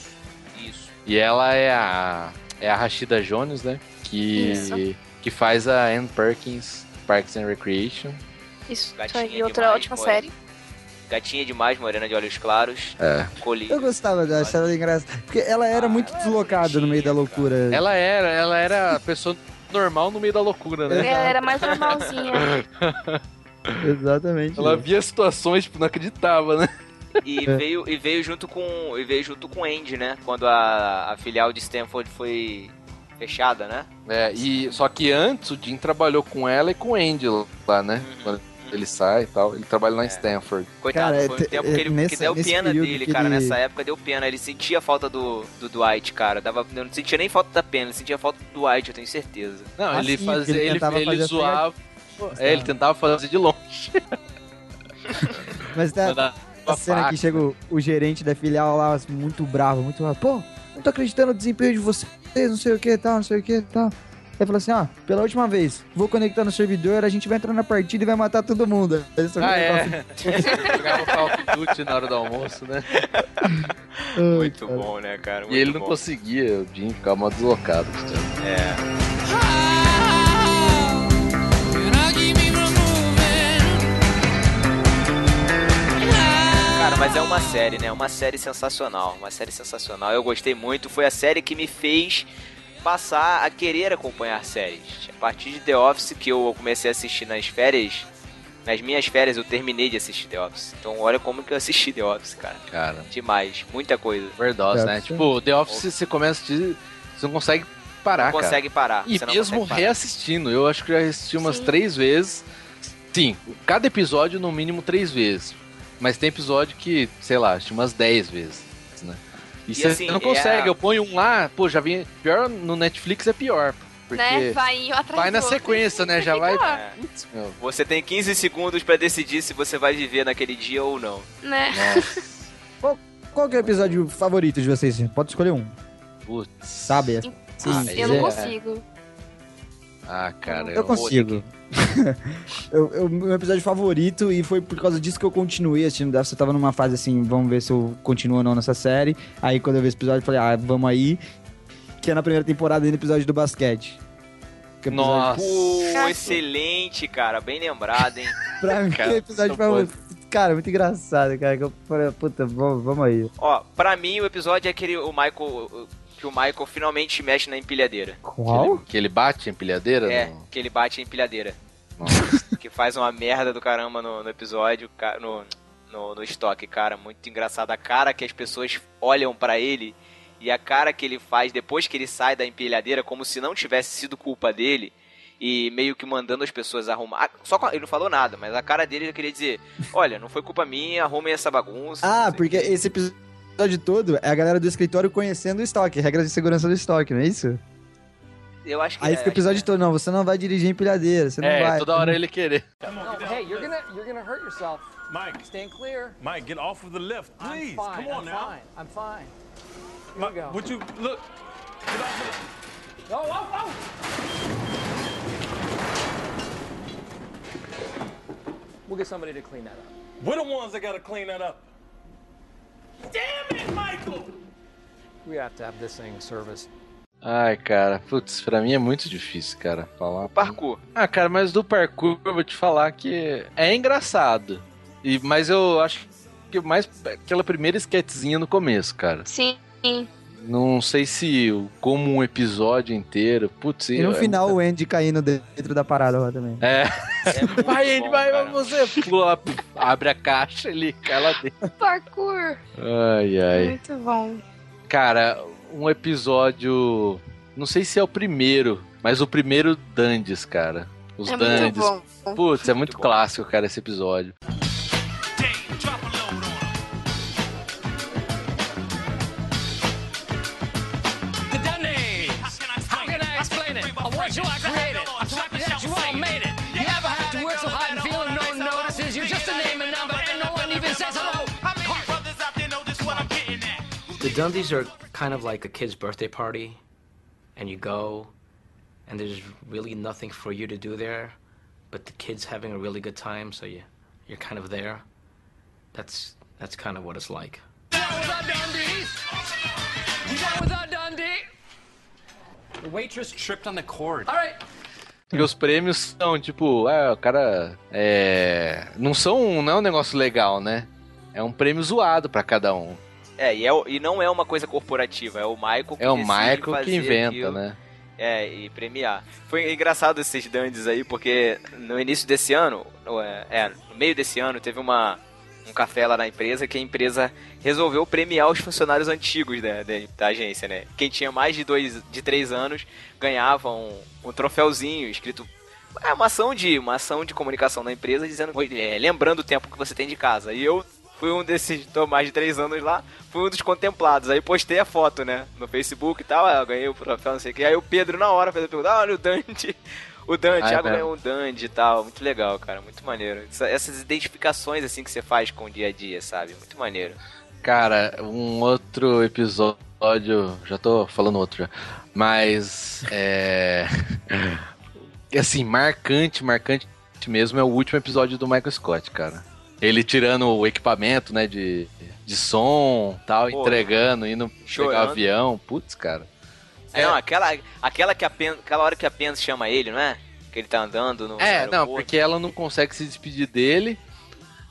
Isso. E ela é a, é a Rashida Jones, né? Que, Isso. que faz a Ann Perkins, Parks and Recreation. Isso, Gatinha foi outra demais, ótima série. Gatinha demais, morena de olhos claros. É. Coli. Eu gostava dela, achava ela engraçada. Porque ela era muito deslocada no meio da loucura. Ela era, ela era a pessoa normal no meio da loucura, né? Ela era mais normalzinha. Exatamente. Ela via situações, tipo, não acreditava, né? E É. veio, e veio junto com. E veio junto com o Andy, né? Quando a, a filial de Stanford foi fechada, né? É, e só que antes o Jim trabalhou com ela e com o Andy lá, né? Uhum. Ele sai e tal. Ele trabalha lá em Stanford. Coitado, Cara, foi um te- tempo que ele nessa- que deu pena dele, cara. ele- Nessa época deu pena. Ele sentia a falta do, do Dwight, cara. Dava, eu não sentia nem falta da pena, ele sentia falta do Dwight, eu tenho certeza. Não, Ah, ele sim, fazia, ele ele, tentava ele fazer zoava. É, ele tentava fazer de longe. Mas tá, Mandar a cena faca. que chega o, o gerente da filial lá, muito bravo, muito bravo. Pô, não tô acreditando no desempenho de vocês, não sei o que tal, não sei o que tal. Aí falou assim, ó, pela última vez, vou conectar no servidor, a gente vai entrar na partida e vai matar todo mundo. Aí só Ah, é. Jogava Call of Duty na hora do almoço, né? Muito bom, né, cara? E ele Muito não bom. conseguia, o Jim ficava mal deslocado. É. Cara, mas é uma série, né? Uma série sensacional. Uma série sensacional. Eu gostei muito. Foi a série que me fez passar a querer acompanhar séries. A partir de The Office, que eu comecei a assistir nas férias. Nas minhas férias eu terminei de assistir The Office. Então olha como que eu assisti The Office, cara. Cara, Demais. Muita coisa. overdose, né? Tipo, The Office você começa a assistir, você não consegue parar, Não cara. consegue parar. E mesmo consegue parar. reassistindo, eu acho que já assisti umas Sim. três vezes. Sim, cada episódio no mínimo três vezes. Mas tem episódio que, sei lá, assisti umas dez vezes? E, E você assim, não é consegue, a- eu ponho um lá, pô, já vem. Pior no Netflix é pior. Porque Né? Vai atrás vai na sequência, né? Já vai. Fica, Putz, meu. Você tem 15 segundos pra decidir se você vai viver naquele dia ou não. Né? Qual que é o episódio favorito de vocês? Pode escolher um. Putz. Sabe? Sim, Ah, eu não é- consigo. Ah, cara. Eu consigo. eu, eu- meu episódio favorito, e foi por causa disso que eu continuei assistindo Death. Eu tava numa fase assim, vamos ver se eu continuo ou não nessa série. Aí quando eu vi esse episódio, eu falei, ah, vamos aí. Que é na primeira temporada, no episódio do basquete. Que é o episódio- Nossa. Pô, excelente, cara. Bem lembrado, hein? Pra mim, Cara, é o episódio favorito. Cara, muito engraçado, cara. Que eu falei, puta, vamos, vamos aí. Ó, pra mim o episódio é aquele o Michael que o Michael finalmente mexe na empilhadeira. Qual? Que ele bate a empilhadeira? É, no- que ele bate a empilhadeira. Nossa. que faz uma merda do caramba no, no episódio, no, no, no estoque, cara. Muito engraçado. A cara que as pessoas olham pra ele e a cara que ele faz depois que ele sai da empilhadeira, como se não tivesse sido culpa dele. E meio que mandando as pessoas arrumar. Só com- ele não falou nada, mas a cara dele já queria dizer: Olha, não foi culpa minha, arrumem essa bagunça. Ah, porque esse episódio todo é a galera do escritório conhecendo o estoque, regras de segurança do estoque, não é isso? Eu acho que Aí é, fica o episódio todo, não, você não vai dirigir empilhadeira, você não É, vai. toda hora ele querer. No, hey, you're gonna you're gonna hurt yourself. Mike. Stand clear. Mike, get off of the lift, please. I'm fine. Come on I'm now. fine. I'm fine. Here Mike, we go. would you look? Get off of Oh, oh, oh! We'll get somebody to clean that up. We're the ones that gotta clean that up. Ai, cara, putz, pra mim é muito difícil, cara, falar. Parkour. Ah, cara, mas do parkour eu vou te falar que é engraçado. E, mas eu acho que mais aquela primeira sketchzinha no começo, cara. Sim. Não sei se como um episódio inteiro. Putz, E no é final o Andy caindo dentro da parada lá também. É. vai, Andy, vai, vai você. Pula, abre a caixa, ele cai lá dentro. Parkour. Ai, ai. Muito bom. Cara, um episódio. Não sei se é o primeiro, mas o primeiro Dandes, cara. Os É muito Dandes. bom. Putz, é muito clássico, cara, esse episódio. The Dundies are kind of like a kid's birthday party, and you go, and there's really nothing for you to do there, but the kid's having a really good time, so you you're kind of there. That's that's kind of what it's like. Without Dundies! Without Dundee! The waitress tripped on the cord. All right. Porque os prêmios são tipo, ah, o cara. É. Não são. Não é um negócio legal, né? É um prêmio zoado para cada um. É, e, é, e não é uma coisa corporativa, é o Michael que É o Michael que inventa, aquilo. né? É, e premiar. Foi engraçado esses dandes aí, porque no início desse ano, é, é, no meio desse ano, teve uma, um café lá na empresa que a empresa resolveu premiar os funcionários antigos da, da, da agência, né? Quem tinha mais de dois, de três anos ganhava um, um troféuzinho escrito. É uma ação de uma ação de comunicação da empresa dizendo, é, lembrando o tempo que você tem de casa. E eu fui um desses, tô mais de três anos lá, fui um dos contemplados. Aí postei a foto, né, no Facebook e tal, aí eu ganhei o troféu, não sei o que. Aí o Pedro na hora fez a pergunta, ah, olha o Dante. O Dan, Ah, é Thiago ganhou um Dante e tal. Muito legal, cara. Muito maneiro. Essa- Essas identificações, assim, que você faz com o dia a dia, sabe? Muito maneiro. Cara, um outro episódio. Já tô falando outro já. Mas. É. assim, marcante, marcante mesmo é o último episódio do Michael Scott, cara. Ele tirando o equipamento, né, de, de som tal, Pô, entregando, indo pegar chorando. o avião. Putz, cara. É, não, aquela, aquela, que a Pen, aquela hora que a Pen chama ele, não é? Que ele tá andando no. É, no não, aeroporto. porque ela não consegue se despedir dele.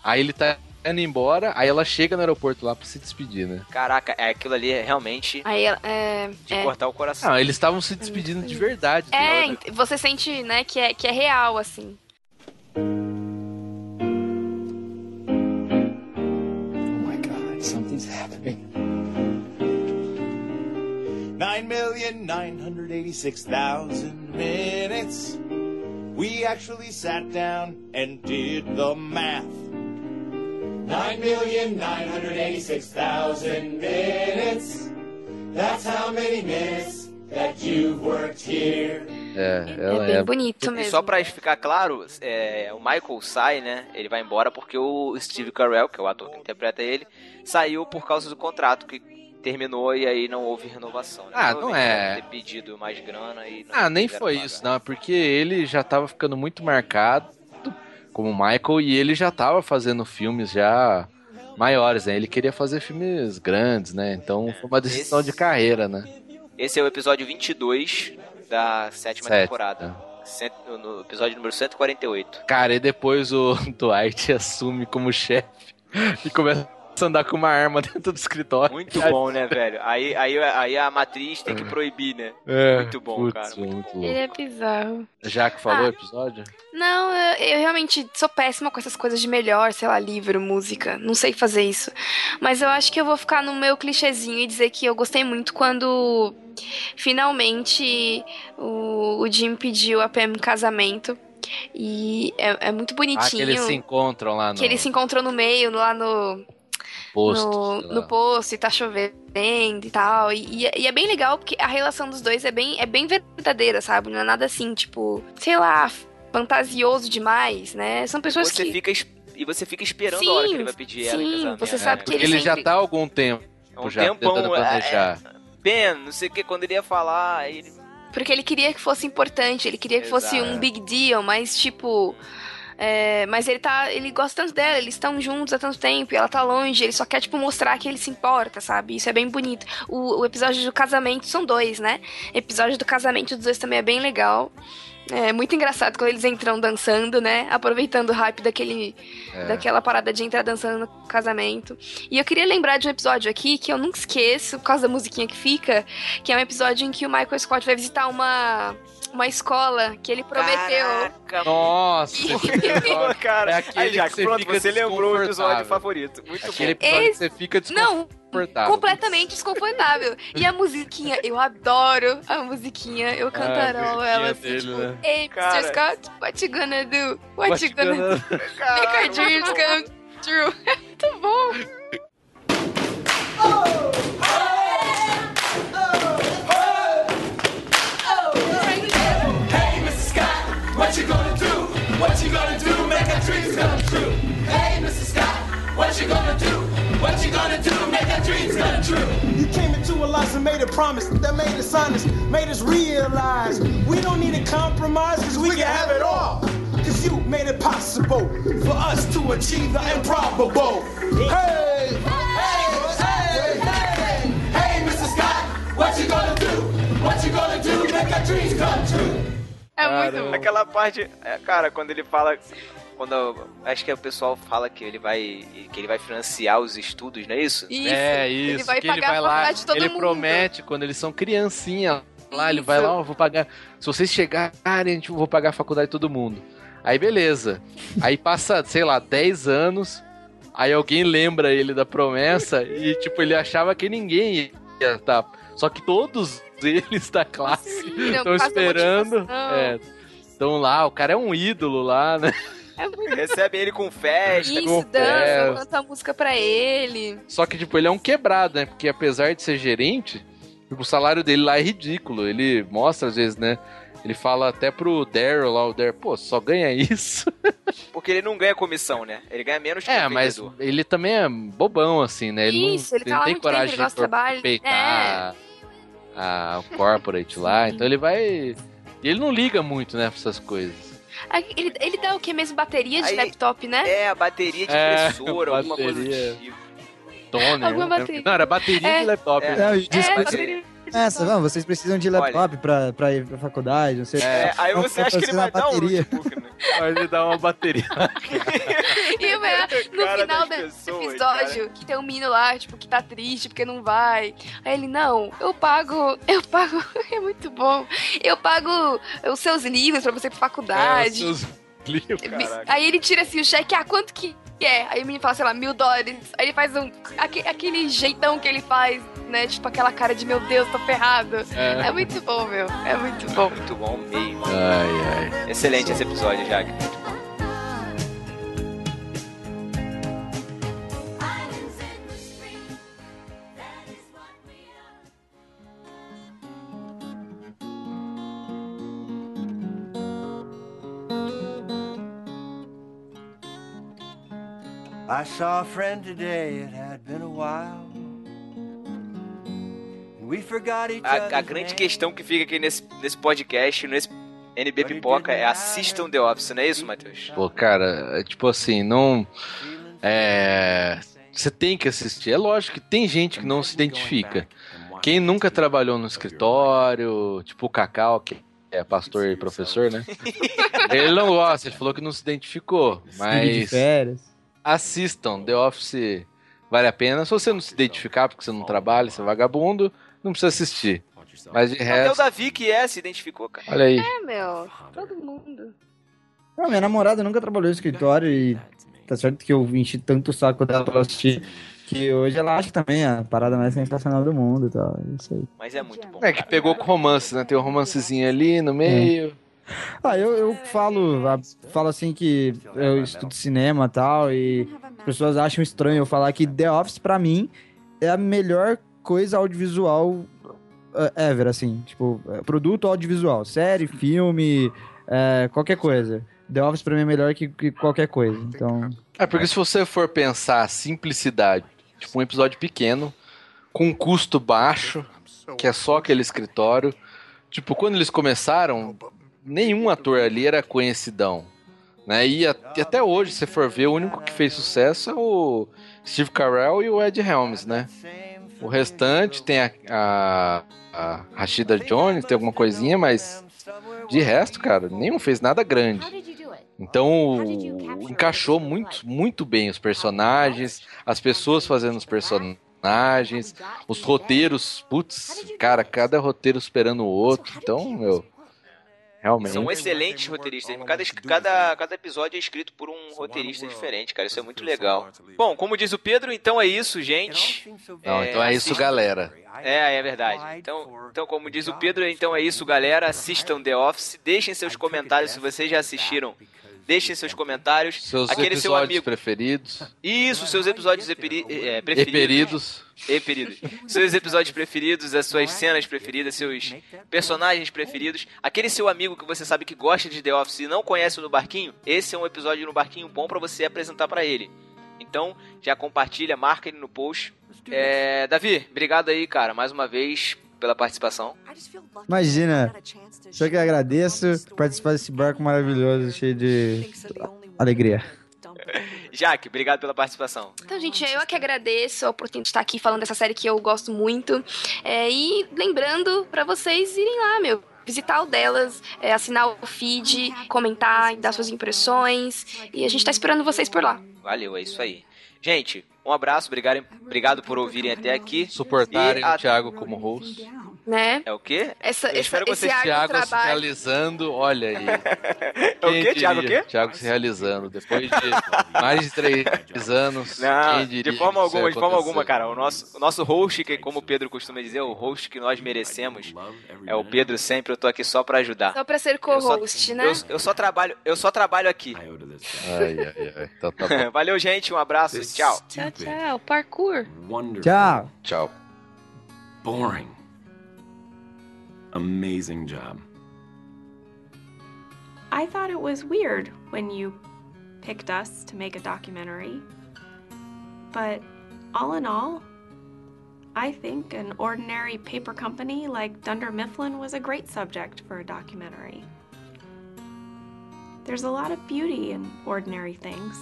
Aí ele tá indo embora, aí ela chega no aeroporto lá pra se despedir, né? Caraca, é, aquilo ali é realmente Aí ela- é, de é, cortar o coração. Não, eles estavam se despedindo de verdade. é, né? ent- você sente, né, que é, que é real, assim. Something's happening. Nine million nine hundred eighty-six thousand minutes. We actually sat down and did the math. Nine million nine hundred eighty-six thousand minutes. That's how many minutes that you've worked here. É, ela bem é. bonito E só pra ficar claro, é, o Michael sai, né? Ele vai embora porque o Steve Carell, que é o ator que interpreta ele, saiu por causa do contrato que terminou e aí não houve renovação. né? Ah, não Provavelmente é. ter pedido mais grana e não Ah, nem foi pagar. isso, não. é Porque ele já tava ficando muito marcado como Michael e ele já tava fazendo filmes já maiores, né? Ele queria fazer filmes grandes, né? Então foi uma decisão de carreira, né? Esse é o episódio 22 da sétima Sete, temporada. Cento- no episódio número 148. Cara, e depois o Dwight assume como chefe e começa andar com uma arma dentro do escritório. Muito bom, né, velho? Aí, aí, aí a matriz tem que proibir, né? É, muito bom, putz, cara. Muito louco. Ele é bizarro. Já que falou o Ah. episódio? Não, eu, eu realmente sou péssima com essas coisas de melhor, sei lá, livro, música. Não sei fazer isso. Mas eu acho que eu vou ficar no meu clichêzinho e dizer que eu gostei muito quando finalmente o, o Jim pediu a Pam em casamento. E é, é muito Ah, bonitinho. que eles se encontram lá no que eles se encontrou no meio, lá no, posto. no, no posto e tá chovendo e tal. E, e é- e é bem legal porque a relação dos dois é bem, é bem verdadeira, sabe? Não é nada assim, tipo, sei lá, fantasioso demais, né? São pessoas Você que. fica e você fica esperando Sim, a hora que ele vai pedir ela em sim, casamento. você sabe né? que Porque ele já tá há algum tempo um já tempão, tentando é- planejar. Ben, não sei o que, quando ele ia falar, ele... Porque ele queria que fosse importante, ele queria que fosse Exato. um big deal, mas tipo. É, mas ele tá. Ele gosta tanto dela, eles estão juntos há tanto tempo e ela tá longe, ele só quer, tipo, mostrar que ele se importa, sabe? Isso é bem bonito. O, o episódio do casamento são dois, né? O episódio do casamento dos dois também é bem legal. É muito engraçado quando eles entram dançando, né? Aproveitando o hype daquele, É. daquela parada de entrar dançando no casamento. E eu queria lembrar de um episódio aqui que eu nunca esqueço, por causa da musiquinha que fica, que é um episódio em que o Michael Scott vai visitar uma, uma escola que ele prometeu. Nossa, Pô, cara, é aquele aí, Jack, que você pronto, fica você lembrou o episódio favorito. Muito Aquele bom. episódio que Esse- você fica Não, desconfortável. completamente desconfortável. E a musiquinha, eu adoro a musiquinha, eu cantarolo Ah, ela assim, dele, tipo, né? Hey, Cara. Mr. Scott, what you gonna do? What, What you gonna, gonna- do? Make our dreams come true. É muito bom. Hey, what you gonna do? What you gonna do? Make our dreams come true. Hey, Mr. Scott, what you gonna do? What you gonna do? Make our dreams come true. You came into our lives and made a promise that made us honest, made us realize we don't need to compromise because we, can have it all. Because you made it possible for us to achieve the improbable. Hey! Hey, hey, hey, hey, Mr. Scott, what you gonna do? What you gonna do? Make our dreams come true. É muito bom. Aquela parte, é, cara, quando ele fala. Quando acho que o pessoal fala que ele vai que ele vai financiar os estudos, não é isso? Isso, é ele isso, vai que ele pagar vai a lá, faculdade de todo ele mundo. promete quando eles são criancinha lá, ele vai Isso. lá, eu vou pagar. Se vocês chegarem, a gente eu vou pagar a faculdade de todo mundo. Aí beleza. Aí passa, sei lá, 10 anos. Aí alguém lembra ele da promessa e tipo ele achava que ninguém ia tá. Só que todos eles da classe não, estão da esperando. motivação. É, estão lá, o cara é um ídolo lá, né? É muito Recebem ele com festa, Isso, com dança, festa. canta a música pra ele. Só que, tipo, ele é um quebrado, né? Porque apesar de ser gerente, tipo, o salário dele lá é ridículo. Ele mostra, às vezes, né? Ele fala até pro Daryl lá, o Daryl, pô, só ganha isso. Porque ele não ganha comissão, né? Ele ganha menos que É, o mas vendedor. ele também é bobão, assim, né? Ele Isso, não, ele tá lá tem coragem ele de trabalho. É. peitar a corporate lá. Então ele vai... E ele não liga muito, né, pra essas coisas. Ele, ele dá o que mesmo? Bateria de Aí- laptop, né? É, a bateria de É, impressora, alguma coisa do bateria. tipo. Toner. Alguma né? bateria. Não, era bateria É. de laptop. É. É, pra- bateria. Essa, não, vocês precisam de laptop pra, pra ir pra faculdade, não sei o É, que. aí você acha que ele vai dar um bateria. notebook, né? Aí ele dá uma bateria. E o melhor, no Cara final desse pessoas, episódio, que tem um menino lá, tipo, que tá triste porque não vai. Aí ele, não, eu pago, eu pago, é muito bom. Eu pago os seus livros pra você ir pra É, os faculdade. seus livros. Aí ele tira assim o cheque, ah, quanto que é? Aí o menino fala, sei lá, mil dólares. Aí ele faz um. aque- aquele jeitão que ele faz, né? Tipo aquela cara de meu Deus, tô ferrado. É. É, muito bom, meu. É muito bom. Muito bom mesmo. Ai, ai. Excelente esse episódio, Jack. I saw a friend today, it had been a while. And we forgot each A, a grande questão que fica aqui nesse, nesse podcast, nesse NB Pipoca, é assistam The Office, não é isso, Matheus? Pô, cara, é tipo assim, não. É. Você tem que assistir. É lógico que tem gente que não se identifica. Quem nunca trabalhou no escritório, tipo o Cacau, que é pastor e professor, né? ele não gosta, ele falou que não se identificou. De Mas férias. Assistam, The Office vale a pena. Se você não se identificar porque você não trabalha, você é vagabundo, não precisa assistir. Mas de Até o resto, Davi que é, se identificou, cara. olha aí. É, meu. Todo mundo. Não, minha namorada nunca trabalhou no escritório e tá certo que eu enchi tanto o saco dela pra assistir que hoje ela acha também a parada mais sensacional do mundo e tal. Isso aí. Mas é muito bom. É que pegou com romance, né? Tem um romancezinho ali no meio. Ah, eu, eu falo, falo assim que eu estudo cinema e tal, e as pessoas acham estranho eu falar que The Office, pra mim, é a melhor coisa audiovisual eh, ever, assim. Tipo, eh, produto audiovisual. Série, filme, eh, qualquer coisa. The Office pra mim é melhor que, que qualquer coisa. Então. É porque se você for pensar simplicidade, tipo um episódio pequeno, com um custo baixo, que é só aquele escritório. Tipo, quando eles começaram, nenhum ator ali era conhecidão. Né? E, a- e até hoje, se for ver, o único que fez sucesso é o Steve Carell e o Ed Helms, né? O restante tem a, a, a Rashida Jones, tem alguma coisinha, mas de resto, cara, nenhum fez nada grande. Então encaixou muito, muito bem os personagens, as pessoas fazendo os personagens, os roteiros, putz, cara, cada roteiro esperando o outro. Então, meu, realmente. São excelentes roteiristas. Cada, cada, cada episódio é escrito por um roteirista diferente, cara. Isso é muito legal. Bom, como diz o Pedro, então é isso, gente. Não, então é isso, galera. É, é verdade. Então, então, como diz o Pedro, então é isso, galera. Assistam The Office. Deixem seus comentários se vocês já assistiram. Deixem seus comentários. Seus Aquele seu episódios amigo. preferidos. Isso, seus episódios eperi- é, preferidos. Eperidos. Eperidos. Seus episódios preferidos, as suas cenas preferidas, seus personagens preferidos. Aquele seu amigo que você sabe que gosta de The Office e não conhece o no barquinho, esse é um episódio no barquinho bom pra você apresentar pra ele. Então, já compartilha, marca ele no post. É, Davi, obrigado aí, cara, mais uma vez pela participação. Imagina, só que agradeço por participar desse barco maravilhoso, cheio de alegria. Jaque, obrigado pela participação. Então, gente, eu é que agradeço a oportunidade de estar aqui falando dessa série que eu gosto muito. É, e lembrando pra vocês irem lá, meu. Visitar o delas, é, assinar o feed, comentar, dar suas impressões. E a gente tá esperando vocês por lá. Valeu, é isso aí. Gente, um abraço, obrigado, obrigado por ouvirem até aqui. Suportarem E a- o Thiago como host. Né? É o quê? Essa, Eu essa, espero que vocês- Thiago se realizando, olha aí. É o quê, Thiago, o quê? Thiago se realizando. Depois de mais de três anos. Não, quem diria de forma alguma, de forma alguma, cara. O nosso, o nosso host, que como o Pedro costuma dizer, o host que nós merecemos é o Pedro sempre. Eu tô aqui só pra ajudar. Só pra ser co-host, né? Eu, eu só trabalho, eu só trabalho aqui. Ai, ai, ai. Então tá bom. Valeu, gente. Um abraço. Tchau. Tchau, tchau. Parkour. Wonderful. Tchau. Tchau. Boring. Amazing job. I thought it was weird when you picked us to make a documentary. But all in all, I think an ordinary paper company like Dunder Mifflin was a great subject for a documentary. There's a lot of beauty in ordinary things.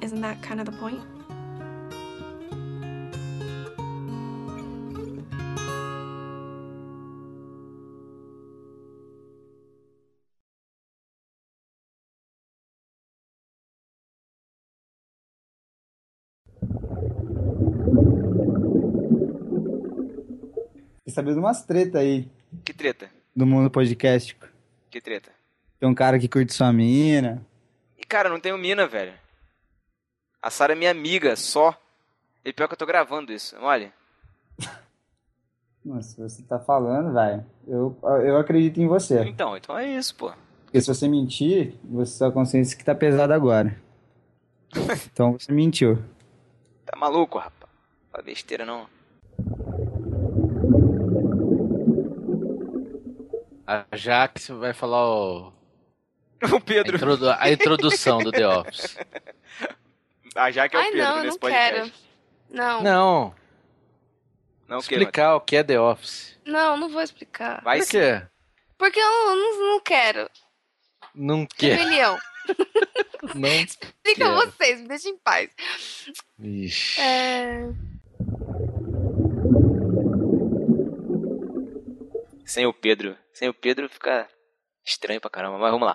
Isn't that kind of the point? Fiquei sabendo umas treta aí Que treta? do mundo podcastístico. Que treta? Tem um cara que curte sua mina. E, cara, não tenho mina, velho. A Sara é minha amiga, só. E pior que eu tô gravando isso. Olha. Nossa, você tá falando, velho, eu, eu acredito em você. Então, então é isso, pô. Porque se você mentir, você sua consciência que tá pesada agora. Então você mentiu. Tá maluco, rapaz? Fala besteira não. A Jax vai falar o... O Pedro. A, introdu- a introdução do The Office. A Jaque é o Ai, Pedro não, nesse não podcast. quero. Não. Não, Não, explicar o que é The Office. Não, não vou explicar. Vai Por quê? Porque eu não, não, não quero. Não quer. Rebelião. Não Explica quero. vocês, me deixem em paz. Ixi. É... Sem o Pedro. Sem o Pedro fica estranho pra caramba. Mas vamos lá.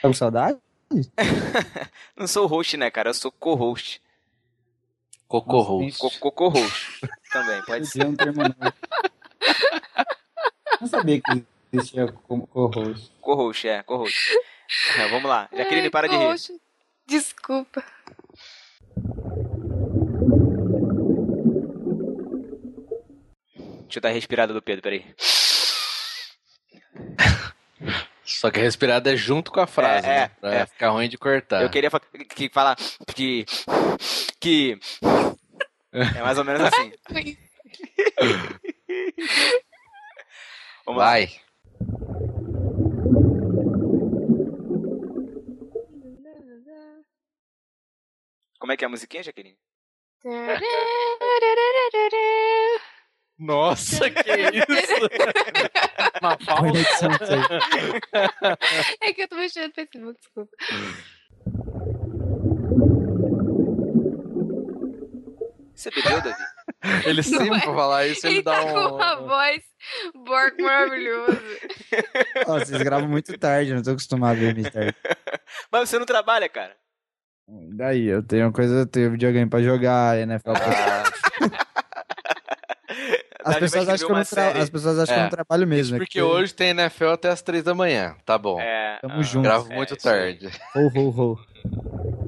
Tá com saudade? Não sou host, né, cara? Eu sou co-host. Cocô-host. Co- Co-host. Também, pode ser. É um termo. Não sabia que existia como co-host. Co-host, é, co-host. É, vamos lá. Jaqueline, Ai, para de rir. Desculpa. Deixa eu dar a respirada do Pedro, peraí. Só que a respirada é junto com a frase, É, é, né? Pra é. ficar ruim de cortar. Eu queria fa- que falar que. Que. É mais ou menos assim. Vamos lá. Vai. Como é que é a musiquinha, Jaqueline? Nossa, que isso? Uma aí. É que eu tô mexendo no Facebook, desculpa. Você bebeu, Davi? Ele Não sempre é? falar isso, ele, Ele dá tá um. com uma voz borco maravilhoso. Ó, vocês gravam muito tarde, eu não tô acostumado a dormir tarde. Mas você não trabalha, cara. Daí, eu tenho coisa, eu tenho videogame pra jogar, NFL pra... As pessoas, acham que eu não série. As pessoas acham que eu É, não trabalho mesmo. é Porque que- hoje tem NFL até as três da manhã. Tá bom. É. Tamo ah, junto. Gravo é, muito isso aí. tarde. Ho, ho, ho.